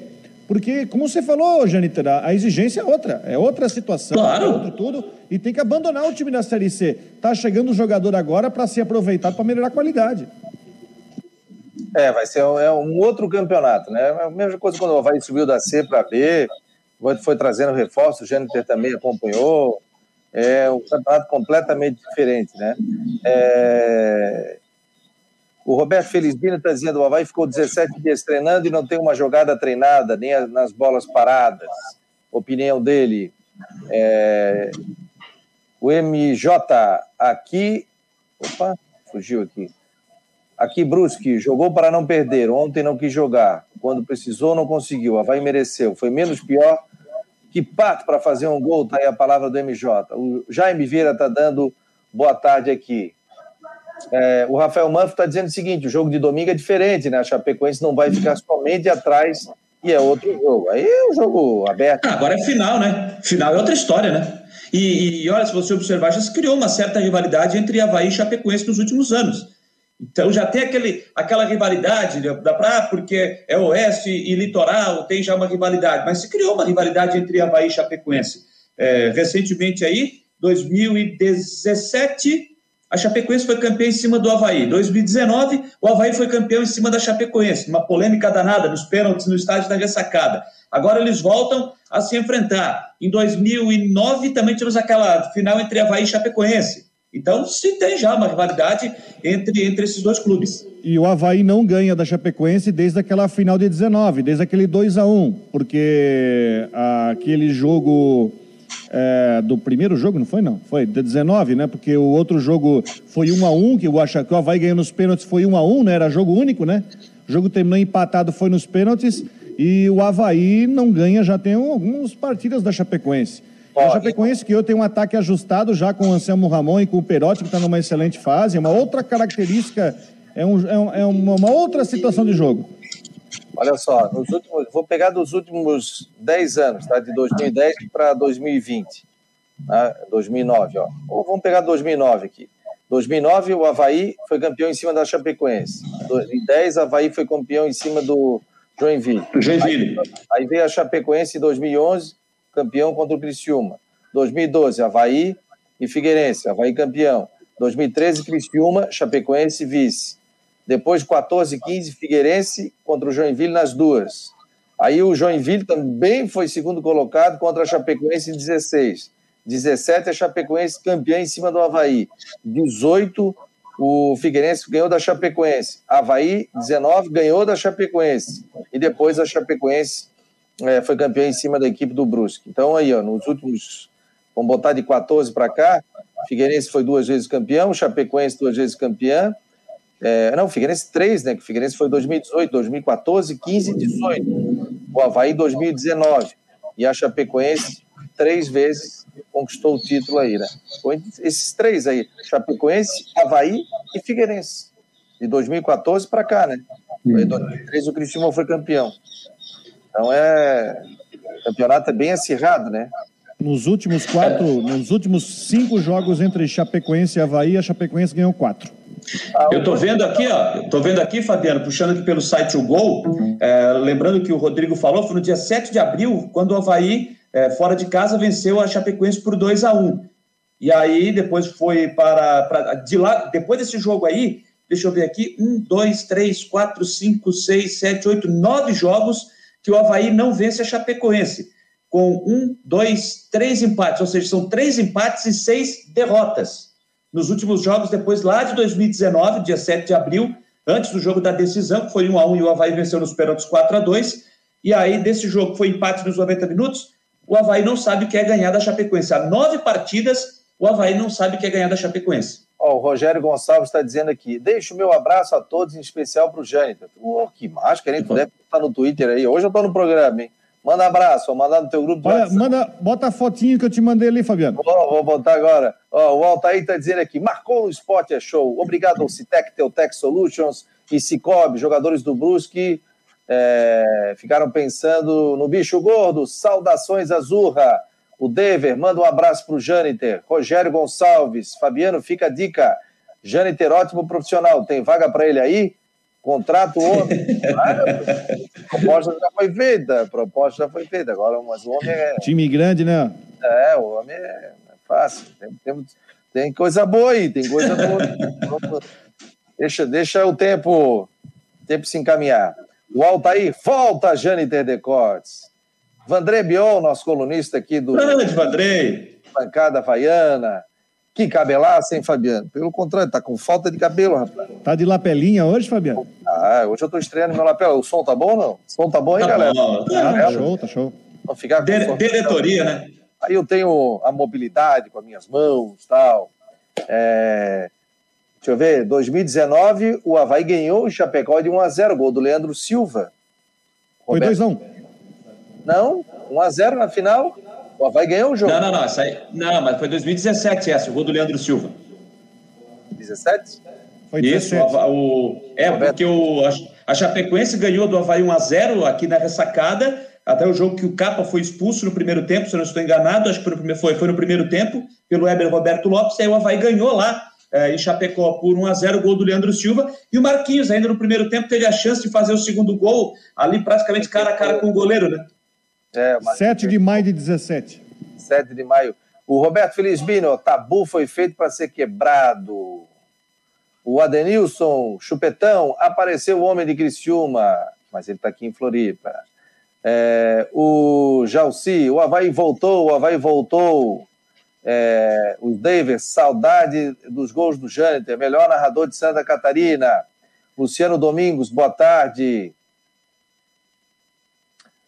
porque, como você falou, Janiter, a exigência é outra, é outra situação, claro. é outro tudo, e tem que abandonar o time da Série C. Tá chegando o jogador agora para ser aproveitado para melhorar a qualidade. É, vai ser um, é um outro campeonato, né? É a mesma coisa quando o Havaí subiu da C para B, foi trazendo reforço, o Jâniter também acompanhou, é um campeonato completamente diferente, né? É... O Roberto Felizbino está que o Havaí ficou 17 dias treinando e não tem uma jogada treinada, nem nas bolas paradas. Opinião dele. É... O MJ aqui. Opa, fugiu aqui. Aqui, Brusque, jogou para não perder. Ontem não quis jogar. Quando precisou, não conseguiu. Havaí mereceu. Foi menos pior que pato para fazer um gol, tá aí a palavra do MJ. O Jaime Vieira está dando boa tarde aqui. É, o Rafael Manfro está dizendo o seguinte: o jogo de domingo é diferente, né? A Chapecoense não vai ficar somente atrás e é outro jogo. Aí é um jogo aberto. Ah, agora é final, né? Final é outra história, né? E, e olha, se você observar, já se criou uma certa rivalidade entre Havaí e Chapecoense nos últimos anos. Então já tem aquele, aquela rivalidade, né, da pra, porque é oeste e litoral, tem já uma rivalidade, mas se criou uma rivalidade entre Havaí e Chapecoense. É, recentemente aí, 2017, a Chapecoense foi campeã em cima do Havaí. 2019, o Havaí foi campeão em cima da Chapecoense, uma polêmica danada nos pênaltis no estádio da ressacada. Agora eles voltam a se enfrentar. Em 2009 também tivemos aquela final entre Havaí e Chapecoense. Então, se tem já uma rivalidade entre, entre esses dois clubes. E o Havaí não ganha da Chapecoense desde aquela final de 19, desde aquele 2 a 1 porque aquele jogo é, do primeiro jogo, não foi não? Foi de 19, né? Porque o outro jogo foi 1 a 1 que o, Havaí ganhou nos pênaltis foi 1 a 1 né? Era jogo único, né? O jogo terminou empatado, foi nos pênaltis, e o Havaí não ganha já tem algumas partidas da Chapecoense. Ó, a Chapecoense que eu tenho um ataque ajustado já com o Anselmo Ramon e com o Perotti, que está numa excelente fase. É uma outra característica, é, um, é, um, é uma, outra situação de jogo. Olha só, nos últimos, vou pegar dos últimos 10 anos, tá? de 2010 para 2020. Tá? 2009, ó. Ou vamos pegar 2009 aqui. 2009, o Havaí foi campeão em cima da Chapecoense. 2010, o Havaí foi campeão em cima do Joinville. Joinville. Aí, aí veio a Chapecoense em 2011 campeão contra o Criciúma. 2012, Havaí e Figueirense, Havaí campeão. 2013, Criciúma, Chapecoense vice. Depois, 14 15, Figueirense contra o Joinville nas duas. Aí o Joinville também foi segundo colocado contra a Chapecoense em 16. 17, a Chapecoense campeã em cima do Havaí. 18, o Figueirense ganhou da Chapecoense. Havaí, 19, ganhou da Chapecoense. E depois a Chapecoense é, foi campeão em cima da equipe do Brusque. Então, aí, ó, nos últimos, vamos botar de 14 para cá, Figueirense foi duas vezes campeão, Chapecoense duas vezes campeã. É, não, Figueirense três, né? Que Figueirense foi 2018, 2014, 15 e 18. O Havaí 2019. E a Chapecoense três vezes conquistou o título aí, né? Foi esses três aí: Chapecoense, Havaí e Figueirense. De 2014 para cá, né? Em 2013 o Cristiano foi campeão. Então é. O campeonato é bem acirrado, né? Nos últimos quatro, nos últimos cinco jogos entre Chapecoense e Havaí, a Chapecoense ganhou quatro. Eu tô vendo aqui, ó, tô vendo aqui, Fabiano, puxando aqui pelo site o Gol, é, lembrando que o Rodrigo falou, foi no dia 7 de abril, quando o Havaí, é, fora de casa, venceu a Chapecoense por 2 a 1 E aí, depois foi para, para. de lá, depois desse jogo aí, deixa eu ver aqui, um, dois, três, quatro, cinco, seis, sete, oito, nove jogos que o Havaí não vence a Chapecoense, com um, dois, três empates, ou seja, são três empates e seis derrotas. Nos últimos jogos, depois lá de 2019, dia 7 de abril, antes do jogo da decisão, que foi 1 a 1 e o Havaí venceu nos pênaltis 4 a 2 e aí desse jogo foi empate nos 90 minutos, o Havaí não sabe o que é ganhar da Chapecoense. Há nove partidas, o Havaí não sabe o que é ganhar da Chapecoense. Oh, o Rogério Gonçalves está dizendo aqui: deixa o meu abraço a todos, em especial para o Jâniter. Oh, que máscara, hein? Tu deve estar no Twitter aí. Hoje eu estou no programa, hein? Manda abraço, vou mandar no teu grupo. Olha, manda, bota a fotinho que eu te mandei ali, Fabiano. Oh, vou botar agora. Oh, o Altair está dizendo aqui, marcou no esporte é show. Obrigado ao Citec, Teutec Solutions e Cicobi, jogadores do Brusque, é, ficaram pensando no bicho gordo. Saudações, Azurra. O Dever, manda um abraço para o Jâniter. Rogério Gonçalves, Fabiano, fica a dica. Jâniter, ótimo profissional. Tem vaga para ele aí? Contrato homem. a proposta já foi feita, a proposta já foi feita. Agora, mas o homem é. Time grande, né? É, o homem é, fácil. Tem, tem, tem, coisa boa aí, tem coisa boa. deixa, deixa o tempo, tempo se encaminhar. O Altair, volta, Jâniter Decortes. Vandré Bion, nosso colunista aqui do. Grande, Vandré! Bancada Havaiana. Que cabelaça, hein, Fabiano? Pelo contrário, tá com falta de cabelo, rapaz. Tá de lapelinha hoje, Fabiano? Ah, hoje eu tô estreando meu lapela. O som tá bom ou não? O som tá bom, hein, tá galera? Bom. Tá, tá show, tá show. Vamos ficar com De Diretoria, né? Aí eu tenho a mobilidade com as minhas mãos e tal. É... Deixa eu ver, 2019, o Havaí ganhou o Chapecó de 1x0, gol do Leandro Silva. Foi 2x1. Não, 1x0 na final. O Havaí ganhou o jogo. Não, não, não. Essa aí, não, mas foi 2017 essa, o gol do Leandro Silva. 17? Foi Isso, o, o, é, porque o, a, a Chapecoense ganhou do Havaí 1x0 aqui na ressacada, até o jogo que o Capa foi expulso no primeiro tempo, se eu não estou enganado, acho que foi no primeiro, foi, foi no primeiro tempo, pelo Weber Roberto Lopes, e aí o Havaí ganhou lá é, em Chapecó por 1x0, gol do Leandro Silva, e o Marquinhos, ainda no primeiro tempo, teve a chance de fazer o segundo gol, ali praticamente cara a cara com o goleiro, né? É, mas... 7 de maio de 17. 7 de maio. O Roberto Felizbino, tabu foi feito para ser quebrado. O Adenilson Chupetão, apareceu o homem de Criciúma, mas ele está aqui em Floripa. É, o Jalci, o Havaí voltou, o Havaí voltou. É, o Davis, saudade dos gols do Jâniter, melhor narrador de Santa Catarina. Luciano Domingos, boa tarde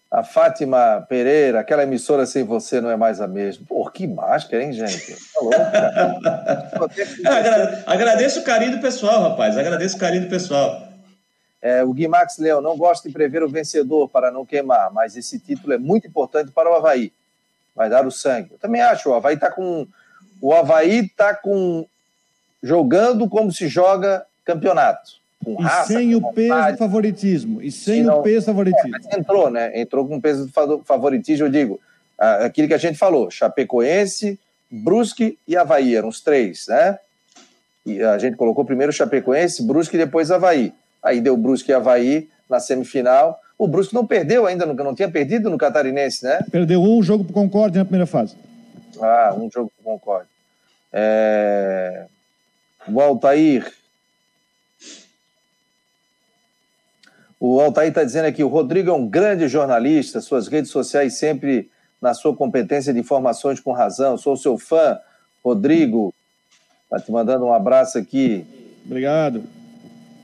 a Fátima Pereira, aquela emissora sem você não é mais a mesma. Pô, que máscara, hein, gente? Tá louco, Agradeço o carinho do pessoal, rapaz. Agradeço o carinho do pessoal. É, o Guimax Leão, não gosta de prever o vencedor para não queimar, mas esse título é muito importante para o Havaí. Vai dar o sangue. Eu também acho, o Havaí está com. O Havaí está com. jogando como se joga campeonato com raça. E sem o peso do favoritismo. E sem não, o peso do favoritismo. É, entrou, né? Entrou com o peso do favoritismo, eu digo. Aquilo que a gente falou: Chapecoense, Brusque e Havaí, eram os três, né? E a gente colocou primeiro Chapecoense, Brusque e depois Havaí. Aí deu Brusque e Havaí na semifinal. O Brusque não perdeu ainda, não tinha perdido no Catarinense, né? Perdeu um jogo para o Concorde na primeira fase. Ah, um jogo para o Concorde. É... O Altair O Altair está dizendo aqui: o Rodrigo é um grande jornalista, suas redes sociais sempre na sua competência de informações com razão. Sou seu fã, Rodrigo. Está te mandando um abraço aqui. Obrigado.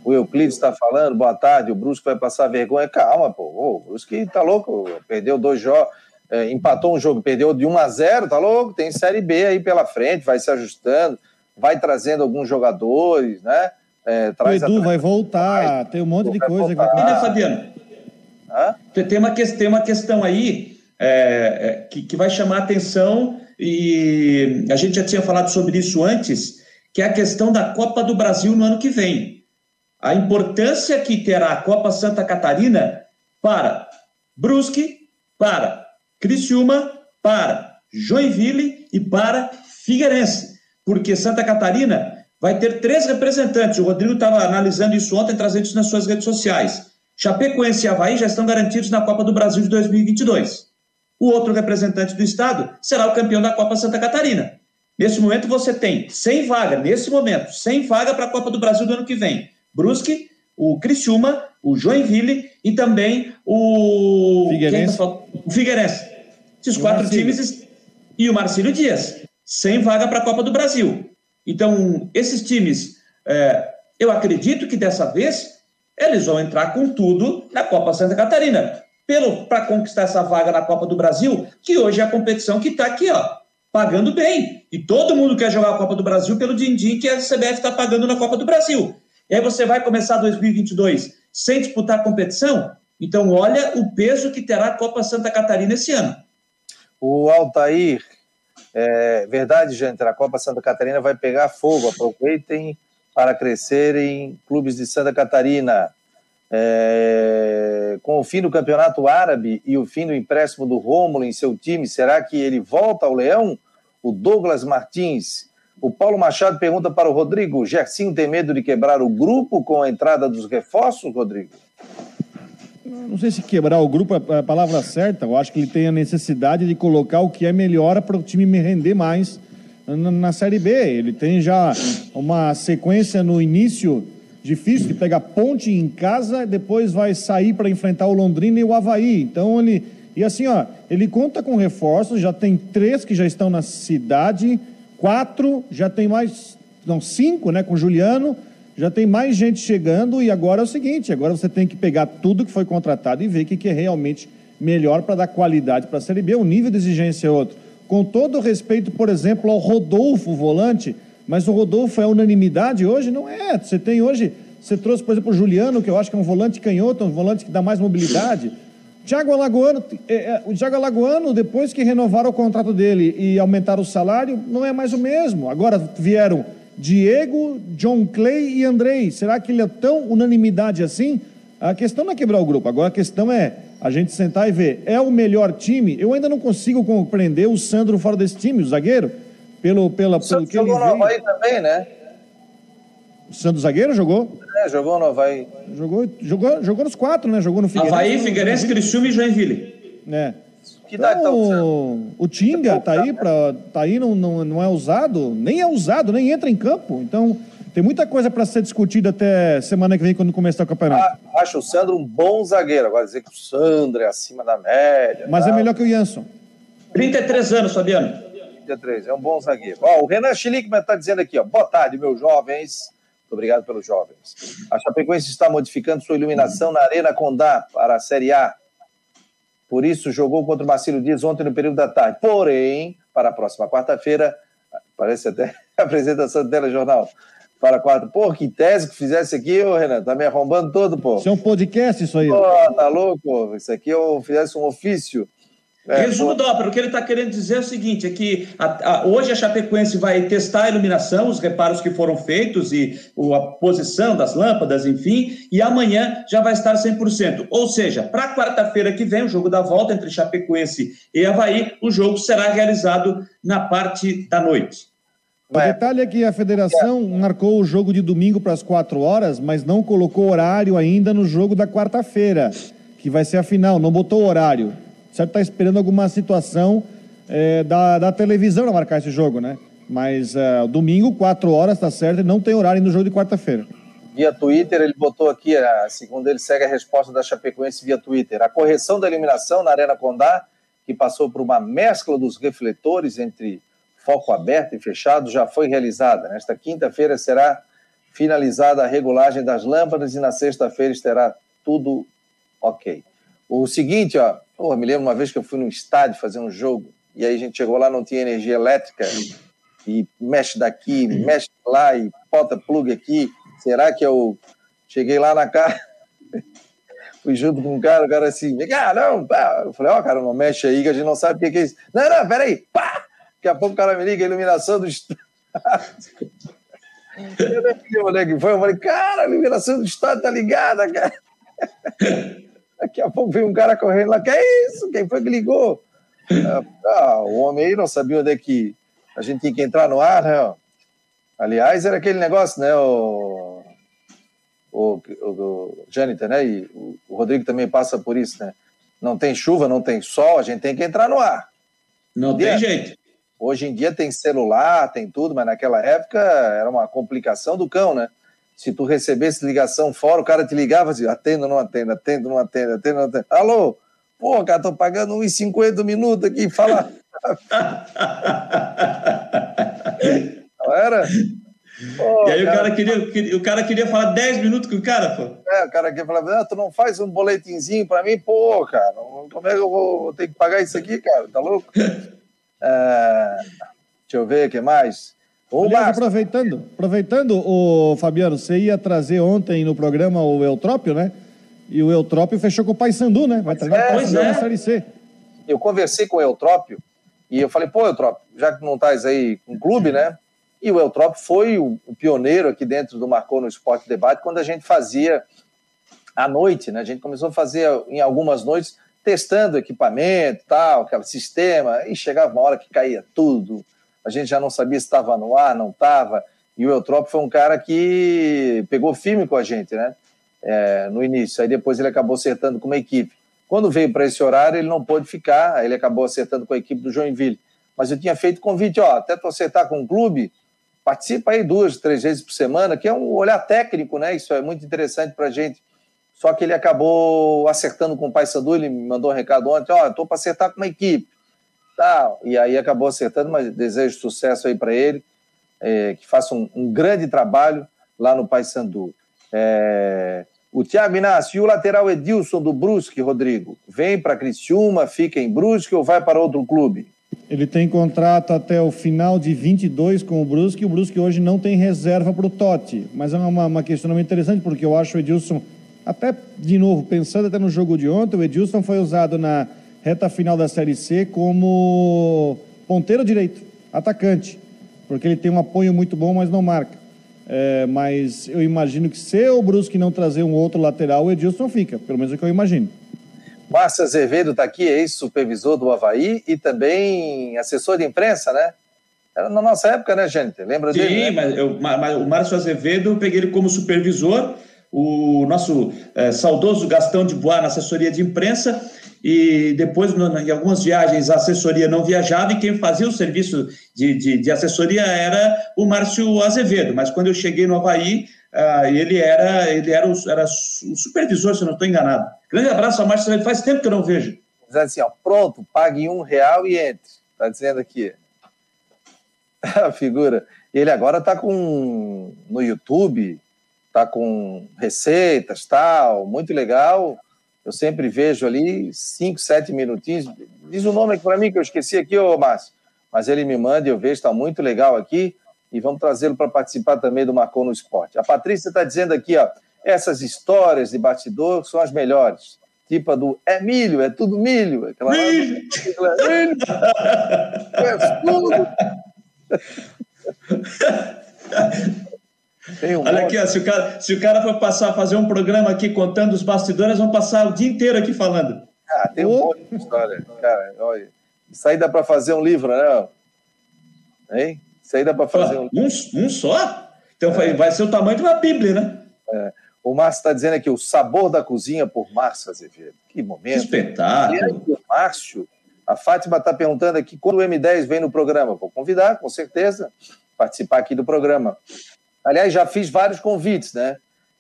O Euclides está falando, boa tarde. O Brusque vai passar vergonha. Calma, pô. O Brusque está louco. Perdeu dois jogos, é, empatou um jogo, perdeu de 1 a 0, tá louco? Tem Série B aí pela frente, vai se ajustando, vai trazendo alguns jogadores, né? É, traz o Edu vai voltar, tem um monte de coisa que vai acontecer. Né, Fabiano? Hã? Tem, uma, tem uma questão aí é, é, que, que vai chamar a atenção e a gente já tinha falado sobre isso antes, que é a questão da Copa do Brasil no ano que vem. A importância que terá a Copa Santa Catarina para Brusque, para Criciúma, para Joinville e para Figueirense. Porque Santa Catarina vai ter três representantes. O Rodrigo estava analisando isso ontem, trazendo isso nas suas redes sociais. Chapecoense e Havaí já estão garantidos na Copa do Brasil de 2022. O outro representante do Estado será o campeão da Copa Santa Catarina. Nesse momento você tem 100 vagas, nesse momento, 100 vagas para a Copa do Brasil do ano que vem. Brusque, o Criciúma, o Joinville e também o Figueirense. O Figueirense. Esses quatro times e o Marcílio Dias. 100 vagas para a Copa do Brasil. Então, esses times, é, eu acredito que dessa vez eles vão entrar com tudo na Copa Santa Catarina, para conquistar essa vaga na Copa do Brasil, que hoje é a competição que está aqui, ó, pagando bem. E todo mundo quer jogar a Copa do Brasil pelo din-din que a CBF está pagando na Copa do Brasil. E aí você vai começar 2022 sem disputar a competição? Então, olha o peso que terá a Copa Santa Catarina esse ano. O Altair, é verdade, gente, a Copa Santa Catarina vai pegar fogo. Aproveitem para crescer em clubes de Santa Catarina. É, com o fim do campeonato árabe e o fim do empréstimo do Rômulo em seu time, será que ele volta ao Leão? O Douglas Martins. O Paulo Machado pergunta para o Rodrigo: Gersinho tem medo de quebrar o grupo com a entrada dos reforços, Rodrigo? Não sei se quebrar o grupo é a palavra certa. Eu acho que ele tem a necessidade de colocar o que é melhor para o time me render mais na, Série B. Ele tem já uma sequência no início difícil de pegar ponte em casa, depois vai sair para enfrentar o Londrina e o Havaí. Então ele. E assim, ó, ele conta com reforços, já tem três que já estão na cidade, quatro, já tem mais. Não, cinco, né, com o Juliano, já tem mais gente chegando, e agora é o seguinte: agora você tem que pegar tudo que foi contratado e ver o que, que é realmente melhor para dar qualidade para a Série B. O nível de exigência é outro. Com todo respeito, por exemplo, ao Rodolfo, volante, mas o Rodolfo é unanimidade hoje? Não é. Você tem hoje, você trouxe, por exemplo, o Juliano, que eu acho que é um volante canhoto, um volante que dá mais mobilidade. Thiago Alagoano, é, é, o Thiago Alagoano, depois que renovaram o contrato dele e aumentaram o salário, não é mais o mesmo. Agora vieram Diego, John Clay e Andrei. Será que ele é tão unanimidade assim? A questão não é quebrar o grupo, agora a questão é a gente sentar e ver. É o melhor time? Eu ainda não consigo compreender o Sandro fora desse time, o zagueiro. Pelo, pela, o pelo que jogou ele no Havaí também, né? O Sandro zagueiro jogou? É, jogou no Havaí. Jogou, jogou, jogou nos quatro, né? Jogou no Figueirense. Havaí, Figueirense, Criciúma e Joinville. É. Que idade então, tá o Tinga tá aí, pra, tá aí não, não, não é usado, nem é usado, nem entra em campo. Então, tem muita coisa para ser discutida até semana que vem, quando começar o campeonato. Ah, acho o Sandro um bom zagueiro. Agora dizer que o Sandro é acima da média. Mas tá? é melhor que o Jansson. 33 anos, Fabiano. 33, é um bom zagueiro. Ó, o Renan Schlickman está dizendo aqui, ó, boa tarde, meus jovens. Muito obrigado pelos jovens. A Chapecoense está modificando sua iluminação na Arena Condá para a Série A. Por isso, jogou contra o Marcelo Dias ontem no período da tarde. Porém, para a próxima quarta-feira, parece até a apresentação do telejornal, para a quarta. Pô, que tese que fizesse aqui, ô Renan, tá me arrombando todo, pô. Isso é um podcast, isso aí. Pô, tá louco? Isso aqui eu fizesse um ofício. É, Resumo da ópera, o que ele está querendo dizer é o seguinte: é que a, a, hoje a Chapecoense vai testar a iluminação, os reparos que foram feitos e o, a posição das lâmpadas, enfim, e amanhã já vai estar 100%. Ou seja, para quarta-feira que vem, o jogo da volta entre Chapecoense e Havaí, o jogo será realizado na parte da noite. O detalhe é que a federação marcou o jogo de domingo para as quatro horas, mas não colocou horário ainda no jogo da quarta-feira, que vai ser a final, não botou horário certo está esperando alguma situação é, da, da televisão para marcar esse jogo, né? Mas é, domingo, 4 horas, tá certo, e não tem horário no jogo de quarta-feira. Via Twitter, ele botou aqui, a, segundo ele, segue a resposta da Chapecoense via Twitter. A correção da eliminação na Arena Condá, que passou por uma mescla dos refletores entre foco aberto e fechado, já foi realizada. Nesta quinta-feira será finalizada a regulagem das lâmpadas e na sexta-feira estará tudo ok. O seguinte, ó, Pô, me lembro uma vez que eu fui num estádio fazer um jogo, e aí a gente chegou lá, não tinha energia elétrica, e mexe daqui, mexe lá, e bota plug aqui. Será que eu cheguei lá na casa, fui junto com um cara, o cara assim, ah, não, pá. eu falei, ó, oh, cara, não mexe aí, que a gente não sabe o que é isso. Não, não, peraí, pá! Daqui a pouco o cara me liga, iluminação do estádio. eu falei, cara, a iluminação do estádio tá ligada, cara. Daqui a pouco veio um cara correndo lá, que é isso? Quem foi que ligou? Ah, o homem aí não sabia onde é que a gente tinha que entrar no ar, né? Aliás, era aquele negócio, né? O, o, o, o né? E o, o Rodrigo também passa por isso, né? Não tem chuva, não tem sol, a gente tem que entrar no ar. Não tem jeito. Hoje em dia tem celular, tem tudo, mas naquela época era uma complicação do cão, né? Se tu recebesse ligação fora, o cara te ligava assim, atenda, não atenda, atenda, não atenda, atenda, não atenda. Alô? Pô, cara, tô pagando 1,50 minutos aqui, fala. não era? Pô, e aí cara... o, cara queria, o cara queria falar 10 minutos com o cara, pô. É, o cara queria falar, ah, tu não faz um boletinzinho pra mim? Pô, cara, como é que eu vou ter que pagar isso aqui, cara? Tá louco? É... Deixa eu ver o que mais. Aliás, aproveitando, aproveitando, o Fabiano, você ia trazer ontem no programa o Eutrópio, né? E o Eutrópio fechou com o Paysandu, né? Vai treinar é, pois é. na Série C. Eu conversei com o Eutrópio e eu falei, pô, Eutrópio, já que não estás aí com o clube, né? E o Eutrópio foi o, o, pioneiro aqui dentro do Marcou no Esporte Debate quando a gente fazia à noite, né? A gente começou a fazer em algumas noites testando equipamento, tal, aquele sistema, e chegava uma hora que caía tudo. A gente já não sabia se estava no ar, não estava. E o Eutrópio foi um cara que pegou firme com a gente, né? É, no início. Aí depois ele acabou acertando com uma equipe. Quando veio para esse horário, ele não pôde ficar, ele acabou acertando com a equipe do Joinville. Mas eu tinha feito convite, ó, até tu acertar com o clube, participa aí duas, três vezes por semana, que é um olhar técnico, né? Isso é muito interessante para a gente. Só que ele acabou acertando com o Pai Sandu, ele me mandou um recado ontem, ó, estou para acertar com uma equipe. Tal. E aí acabou acertando, mas desejo sucesso aí para ele é, que faça um, um, grande trabalho lá no Paysandu. É, o Thiago Inácio, e o lateral Edilson do Brusque, Rodrigo? Vem para Criciúma, fica em Brusque ou vai para outro clube? Ele tem contrato até o final de 22 com o Brusque, o Brusque hoje não tem reserva para o Totti. Mas é uma, uma questionamento interessante, porque eu acho o Edilson, até de novo, pensando até no jogo de ontem, o Edilson foi usado na reta final da Série C como ponteiro direito, atacante porque ele tem um apoio muito bom, mas não marca. É, mas eu imagino que se o Brusque não trazer um outro lateral, o Edilson fica, pelo menos é o que eu imagino. Márcio Azevedo está aqui, ex-supervisor do Havaí e também assessor de imprensa, né? Era na nossa época, né, gente? Lembra Sim, dele? Sim, né? mas, eu, mas o Márcio Azevedo, eu peguei ele como supervisor, o nosso é, saudoso Gastão de Boa na assessoria de imprensa, e depois, em algumas viagens, a assessoria não viajava e quem fazia o serviço de, de, de assessoria era o Márcio Azevedo. Mas quando eu cheguei no Havaí, uh, ele era, ele era, o, era o supervisor, se eu não estou enganado. Grande abraço ao Márcio Azevedo, faz tempo que eu não vejo. Diz assim, ó, pronto, pague um real e entre. Está dizendo aqui. A figura. Ele agora está com no YouTube, está com receitas, tal, muito legal. Eu sempre vejo ali cinco, sete minutinhos. Diz o nome aqui para mim que eu esqueci aqui, ô Márcio. Mas ele me manda e eu vejo, está muito legal aqui. E vamos trazê-lo para participar também do Marcou no Esporte. A Patrícia está dizendo aqui, ó, essas histórias de bastidor são as melhores. Tipo a do é milho, é tudo milho. Aquela milho! Lá, é milho! É tudo! Um Olha aqui, ó, se, o cara, se o cara for passar a fazer um programa aqui contando os bastidores, vão passar o dia inteiro aqui falando. Ah, tem um oh. monte de história. Cara, olha, isso aí dá para fazer um livro, né? Hein? Isso aí dá para fazer um livro. Um, um só? Então é. vai ser o tamanho de uma Bíblia, né? É. O Márcio está dizendo aqui o sabor da cozinha por Márcio Azevedo. Que momento. Que espetáculo. E aí, Márcio, a Fátima está perguntando aqui quando o M10 vem no programa. Vou convidar, com certeza, participar aqui do programa. Aliás, já fiz vários convites, né?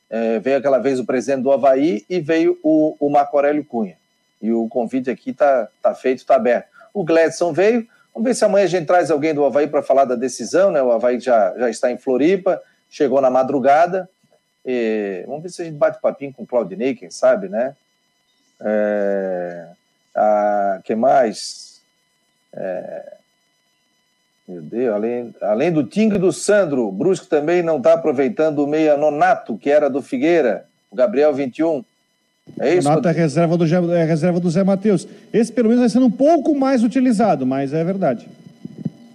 É, veio aquela vez o presidente do Havaí e veio o, o Marco Aurélio Cunha. E o convite aqui está tá feito, está aberto. O Gledson veio. Vamos ver se amanhã a gente traz alguém do Havaí para falar da decisão, né? O Havaí já, já está em Floripa, chegou na madrugada. E vamos ver se a gente bate papinho com o Claudinei, quem sabe, né? É, a, que mais? É, meu Deus, além, além do Tinga e do Sandro, o Brusque também não está aproveitando o meia Nonato, que era do Figueira, o Gabriel 21. É isso? Nonato é reserva, do, é reserva do Zé Matheus. Esse pelo menos vai sendo um pouco mais utilizado, mas é verdade.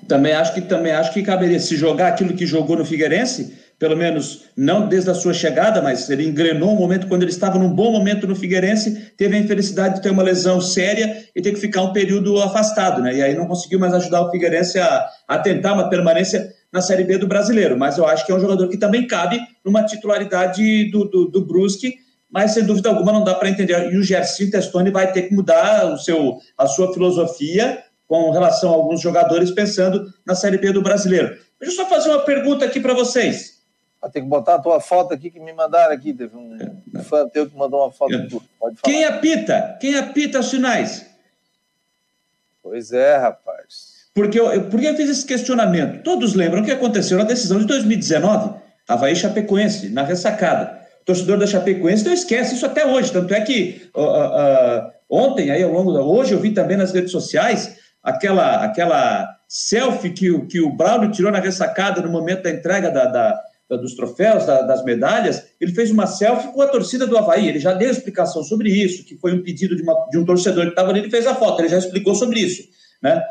Também acho que também acho que caberia se jogar aquilo que jogou no Figueirense, pelo menos não desde a sua chegada, mas ele engrenou um momento quando ele estava num bom momento no Figueirense, teve a infelicidade de ter uma lesão séria e ter que ficar um período afastado, né? E aí não conseguiu mais ajudar o Figueirense a, a tentar uma permanência na Série B do Brasileiro. Mas eu acho que é um jogador que também cabe numa titularidade do, do, do Brusque, mas sem dúvida alguma não dá para entender. E o Gerson Testoni vai ter que mudar o seu, a sua filosofia com relação a alguns jogadores pensando na Série B do Brasileiro. Deixa eu só fazer uma pergunta aqui para vocês. Ah, tem que botar a tua foto aqui que me mandaram aqui. Teve um é. fã teu que mandou uma foto. É. Pode falar. Quem apita? Quem apita os sinais? Pois é, rapaz. Porque eu, porque eu fiz esse questionamento. Todos lembram o que aconteceu na decisão de 2019, Havaí Chapecoense, na ressacada. O torcedor da Chapecoense não esquece isso até hoje. Tanto é que uh, uh, ontem, aí ao longo da. Hoje, eu vi também nas redes sociais aquela, aquela selfie que o, que o Braulio tirou na ressacada no momento da entrega da, da dos troféus, da, das medalhas, ele fez uma selfie com a torcida do Havaí. Ele já deu explicação sobre isso, que foi um pedido de, uma, de um torcedor que estava ali, ele fez a foto, ele já explicou sobre isso. Né?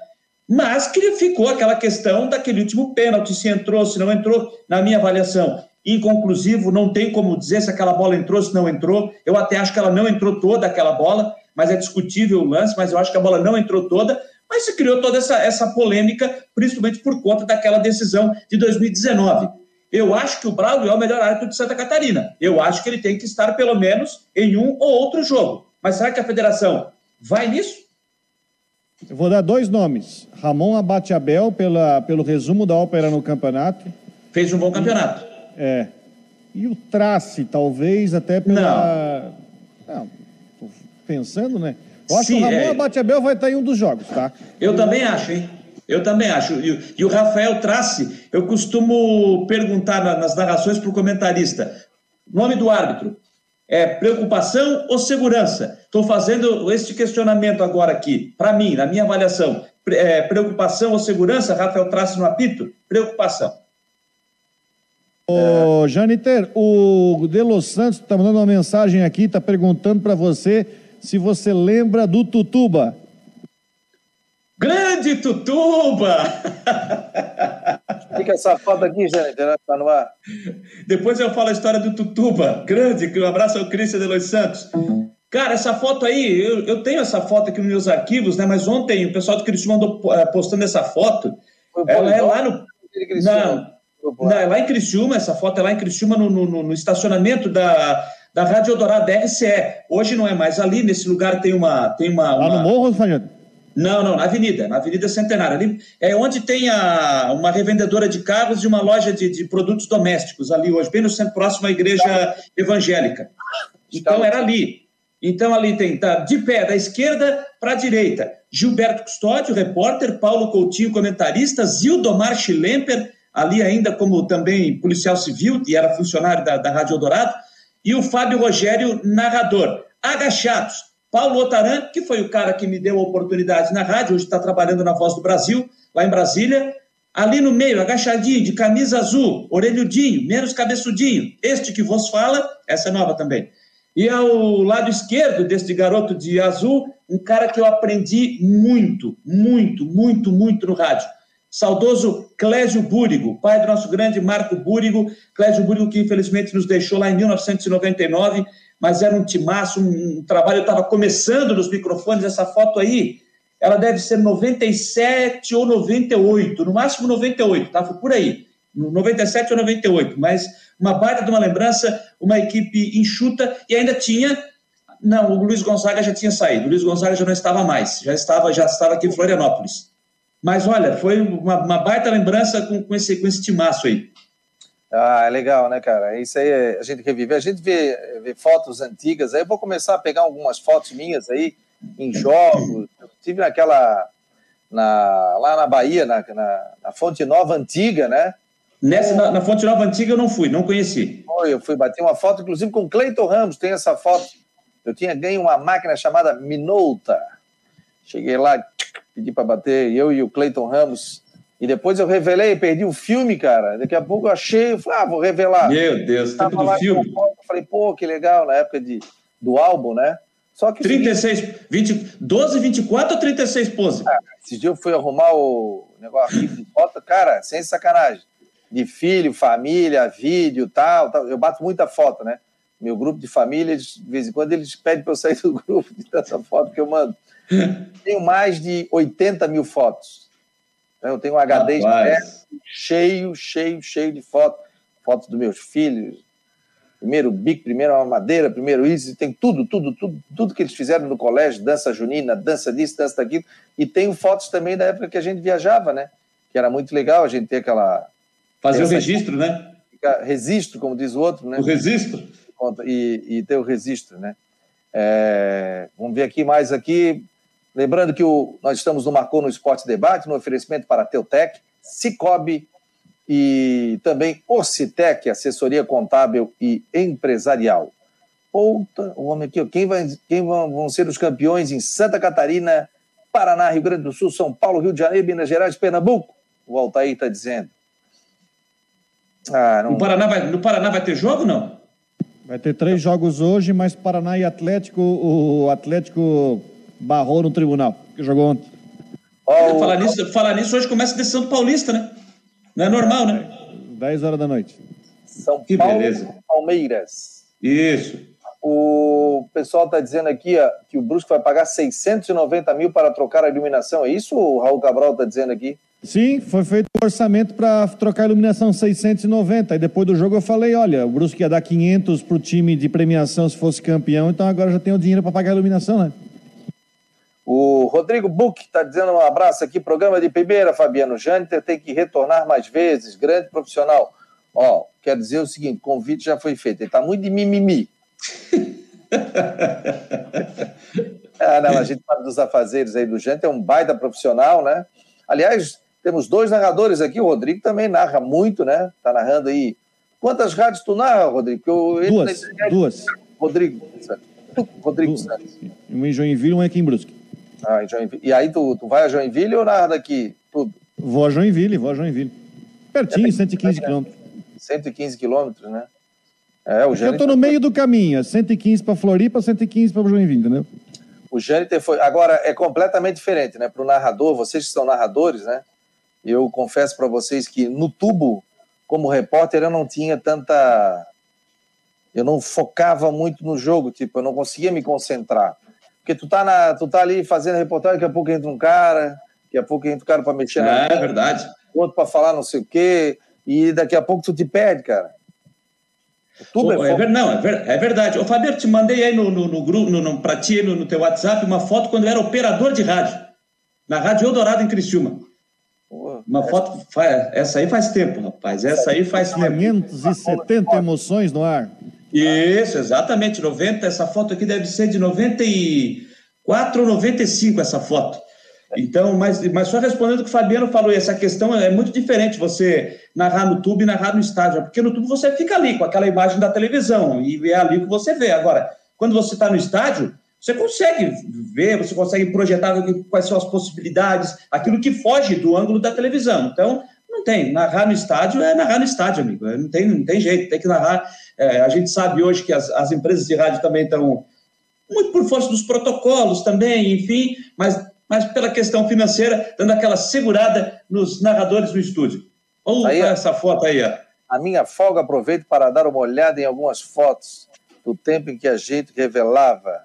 Mas que ficou aquela questão daquele último pênalti, se entrou, se não entrou, na minha avaliação. Inconclusivo, não tem como dizer se aquela bola entrou, se não entrou. Eu até acho que ela não entrou toda, aquela bola, mas é discutível o lance, mas eu acho que a bola não entrou toda. Mas se criou toda essa, essa polêmica, principalmente por conta daquela decisão de 2019. Eu acho que o Braulio é o melhor árbitro de Santa Catarina. Eu acho que ele tem que estar, pelo menos, em um ou outro jogo. Mas será que a federação vai nisso? Eu vou dar dois nomes. Ramon Abateabel, pela, pelo resumo da ópera no campeonato. Fez um bom campeonato. É. E o Trace, talvez, até pela. Não. Não, tô pensando, né? Eu acho Sim, que o Ramon é... Abateabel vai estar em um dos jogos, tá? Eu também acho, hein? Eu também acho. E, e o Rafael Trace, eu costumo perguntar nas narrações para o comentarista: nome do árbitro, é preocupação ou segurança? Estou fazendo este questionamento agora aqui, para mim, na minha avaliação. É, preocupação ou segurança? Rafael Trace no apito? Preocupação. Ô. Janiter, o De Los Santos está mandando uma mensagem aqui, está perguntando para você se você lembra do Tutuba. Grande Tutuba! Fica essa foto aqui, Janiter, está no ar. Depois eu falo a história do Tutuba. Grande, um abraço ao Cristian de Los Santos. Cara, essa foto aí, eu, eu, tenho essa foto aqui nos meus arquivos, né? Mas ontem o pessoal do Cristian andou eh, postando essa foto. Ela é lá no. Não, não, é lá em Criciúma, essa foto é lá em Criciúma, no, no, no estacionamento da, da Rádio Eldorado, da RCE. Hoje não é mais ali, nesse lugar tem uma... Tem uma, uma... Lá no Morro, Fanhado? Não, não, na Avenida, na Avenida Centenária. Ali é onde tem a, uma revendedora de carros e uma loja de, de produtos domésticos ali hoje, bem no centro próximo à igreja evangélica. Então era ali. Então ali tem, tá de pé da esquerda para a direita, Gilberto Custódio, repórter, Paulo Coutinho, comentarista, Zildomar Schlemper, ali ainda como também policial civil, e era funcionário da, da Rádio Eldorado, e o Fábio Rogério, narrador. Agachados, Paulo Otaran, que foi o cara que me deu a oportunidade na rádio, hoje está trabalhando na Voz do Brasil, lá em Brasília. Ali no meio, agachadinho, de camisa azul, orelhudinho, menos cabeçudinho. Este que vos fala, essa é nova também. E ao lado esquerdo deste garoto de azul, um cara que eu aprendi muito, muito, muito, muito no rádio. Saudoso Clésio Búrigo, pai do nosso grande Marco Búrigo. Clésio Búrigo, que infelizmente nos deixou lá em 1999 mas era um timaço, um, um trabalho, eu estava começando nos microfones, essa foto aí, ela deve ser 97 ou 98, no máximo 98, tá? Foi por aí, 97 ou 98, mas uma baita de uma lembrança, uma equipe enxuta e ainda tinha não, o Luiz Gonzaga já tinha saído, o Luiz Gonzaga já não estava mais, já estava, já estava aqui em Florianópolis. Mas olha, foi uma, uma baita lembrança com, com, esse, com esse timaço aí. Ah, é legal, né, cara? Isso aí é, a gente revive. A gente vê, vê fotos antigas. Aí eu vou começar a pegar algumas fotos minhas aí em jogos. Eu tive naquela. Na, lá na Bahia, na, na, na, Fonte Nova Antiga, né? Nessa, na, na, Fonte Nova Antiga eu não fui, não conheci. Foi, eu fui bater uma foto, inclusive com Cleiton Ramos, tem essa foto. Eu tinha ganho uma máquina chamada Minolta. Cheguei lá, pedi para bater, eu e o Cleiton Ramos e depois eu revelei, perdi o filme, cara. Daqui a pouco eu achei, eu falei, ah, vou revelar. Meu Deus, tempo do filme. Foto, eu falei, pô, que legal, na época de, do álbum, né? Só que 36, 20, 12, 24 ou 36 pose? Ah, esse dia eu fui arrumar o negócio de foto, cara, sem sacanagem. De filho, família, vídeo, tal, tal. Eu bato muita foto, né? Meu grupo de família, de vez em quando eles pedem para eu sair do grupo de tanta foto que eu mando. Tenho mais de 80 mil fotos? Eu tenho um HD cheio, cheio, cheio de fotos. Fotos dos meus filhos. Primeiro bico, primeiro madeira, primeiro isso. Tem tudo, tudo, tudo, tudo que eles fizeram no colégio, dança junina, dança disso, dança daquilo. E tenho fotos também da época que a gente viajava, né? Que era muito legal a gente ter aquela... Fazer o registro, né? Registro, como diz o outro, né? O registro. E, e ter o registro, né? É, vamos ver aqui mais aqui. Lembrando que o, nós estamos no Marcou no Esporte Debate, no oferecimento para a Teutec, Cicobi e também Ocitec, assessoria contábil e empresarial. Outra, o homem aqui, quem, vai, quem vão, vão ser os campeões em Santa Catarina, Paraná, Rio Grande do Sul, São Paulo, Rio de Janeiro, Minas Gerais, Pernambuco? O Altair está dizendo. Ah, não... no, Paraná vai, no Paraná vai ter jogo não? Vai ter três jogos hoje, mas Paraná e Atlético, o Atlético barrou no tribunal, que jogou ontem. Oh, falar, nisso, falar nisso, hoje começa a decisão do Paulista, né? Não é normal, né? 10 horas da noite. São que Paulo beleza. Palmeiras. Isso. O pessoal está dizendo aqui ó, que o Brusque vai pagar 690 mil para trocar a iluminação. É isso o Raul Cabral está dizendo aqui? Sim, foi feito um orçamento para trocar a iluminação 690. E depois do jogo eu falei: olha, o Brusque ia dar 500 para o time de premiação se fosse campeão, então agora já tem o dinheiro para pagar a iluminação, né? O Rodrigo Buck está dizendo um abraço aqui, programa de primeira, Fabiano. Jâniter tem que retornar mais vezes, grande profissional. Ó, quer dizer o seguinte: convite já foi feito. Ele está muito de mimimi. ah, não, a gente fala dos afazeres aí do Jâniter, é um baita profissional, né? Aliás, temos dois narradores aqui, o Rodrigo também narra muito, né? Está narrando aí. Quantas rádios tu narra, Rodrigo? Eu, duas, duas. Rodrigo, Rodrigo. Santos. Um em Joinville, um aqui em Brusque. Ah, em Joinville. E aí tu, tu vai a Joinville ou narra daqui tudo? Vou a Joinville, vou a Joinville. Pertinho, é 115 quilômetros. 115 quilômetros, né? É, o Eu estou no meio do caminho, 115 para Floripa, 115 para Joinville, entendeu? O Jâniter foi. Agora, é completamente diferente, né? Para o narrador, vocês que são narradores, né? Eu confesso para vocês que no tubo, como repórter, eu não tinha tanta. Eu não focava muito no jogo, tipo, eu não conseguia me concentrar. Porque tu tá, na, tu tá ali fazendo reportagem, daqui a pouco entra um cara, daqui a pouco entra um cara para mexer na. É, é verdade. Outro para falar não sei o quê, e daqui a pouco tu te perde, cara. Tudo é, é não, é, ver, é, verdade. Ô, Fabiano, te mandei aí no, no, no grupo, no, no, pra ti, no, no teu WhatsApp, uma foto quando eu era operador de rádio, na Rádio Eldorado, em Criciúma. Uma foto, essa aí faz tempo, rapaz. Essa aí faz 570 emoções no ar. Isso, exatamente. 90, essa foto aqui deve ser de 94 ou 95, essa foto. Então, mas, mas só respondendo o que o Fabiano falou, essa questão é muito diferente você narrar no tubo e narrar no estádio, porque no tubo você fica ali com aquela imagem da televisão e é ali que você vê. Agora, quando você está no estádio, você consegue ver, você consegue projetar quais são as possibilidades, aquilo que foge do ângulo da televisão. Então, tem. Narrar no estádio é narrar no estádio, amigo. Não tem, não tem jeito, tem que narrar. É, a gente sabe hoje que as, as empresas de rádio também estão muito por força dos protocolos também, enfim, mas mas pela questão financeira, dando aquela segurada nos narradores do estúdio. Vamos aí, essa foto aí. Ó. A minha folga aproveito para dar uma olhada em algumas fotos do tempo em que a gente revelava,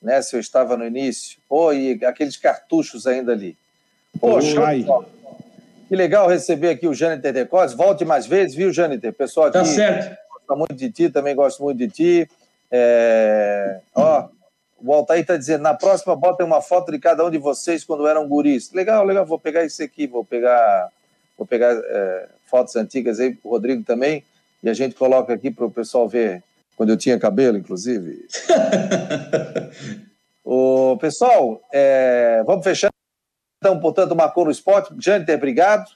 né, se eu estava no início. Pô, e aqueles cartuchos ainda ali. Poxa, que legal receber aqui o Jâniter Decotes. Volte mais vezes, viu, Jâniter? Pessoal tá aqui tá certo. gosta muito de ti, também gosto muito de ti. É... Ó, o Altair está dizendo, na próxima bota uma foto de cada um de vocês quando eram guris. Legal, legal, vou pegar isso aqui, vou pegar, vou pegar é, fotos antigas aí, o Rodrigo também, e a gente coloca aqui para o pessoal ver quando eu tinha cabelo, inclusive. o pessoal, é, vamos fechando. Então, portanto, marcou no esporte. Jâniter, obrigado.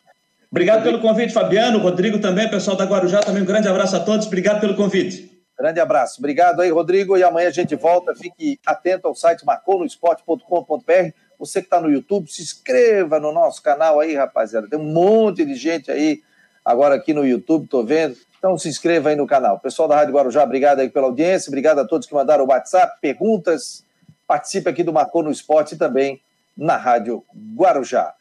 Obrigado pelo convite, Fabiano. Rodrigo também, pessoal da Guarujá também. Um grande abraço a todos. Obrigado pelo convite. Grande abraço. Obrigado aí, Rodrigo. E amanhã a gente volta. Fique atento ao site marconosport.com.br. Você que está no YouTube, se inscreva no nosso canal aí, rapaziada. Tem um monte de gente aí agora aqui no YouTube, estou vendo. Então se inscreva aí no canal. Pessoal da Rádio Guarujá, obrigado aí pela audiência. Obrigado a todos que mandaram o WhatsApp, perguntas. Participe aqui do Marcou no Esporte também na Rádio Guarujá.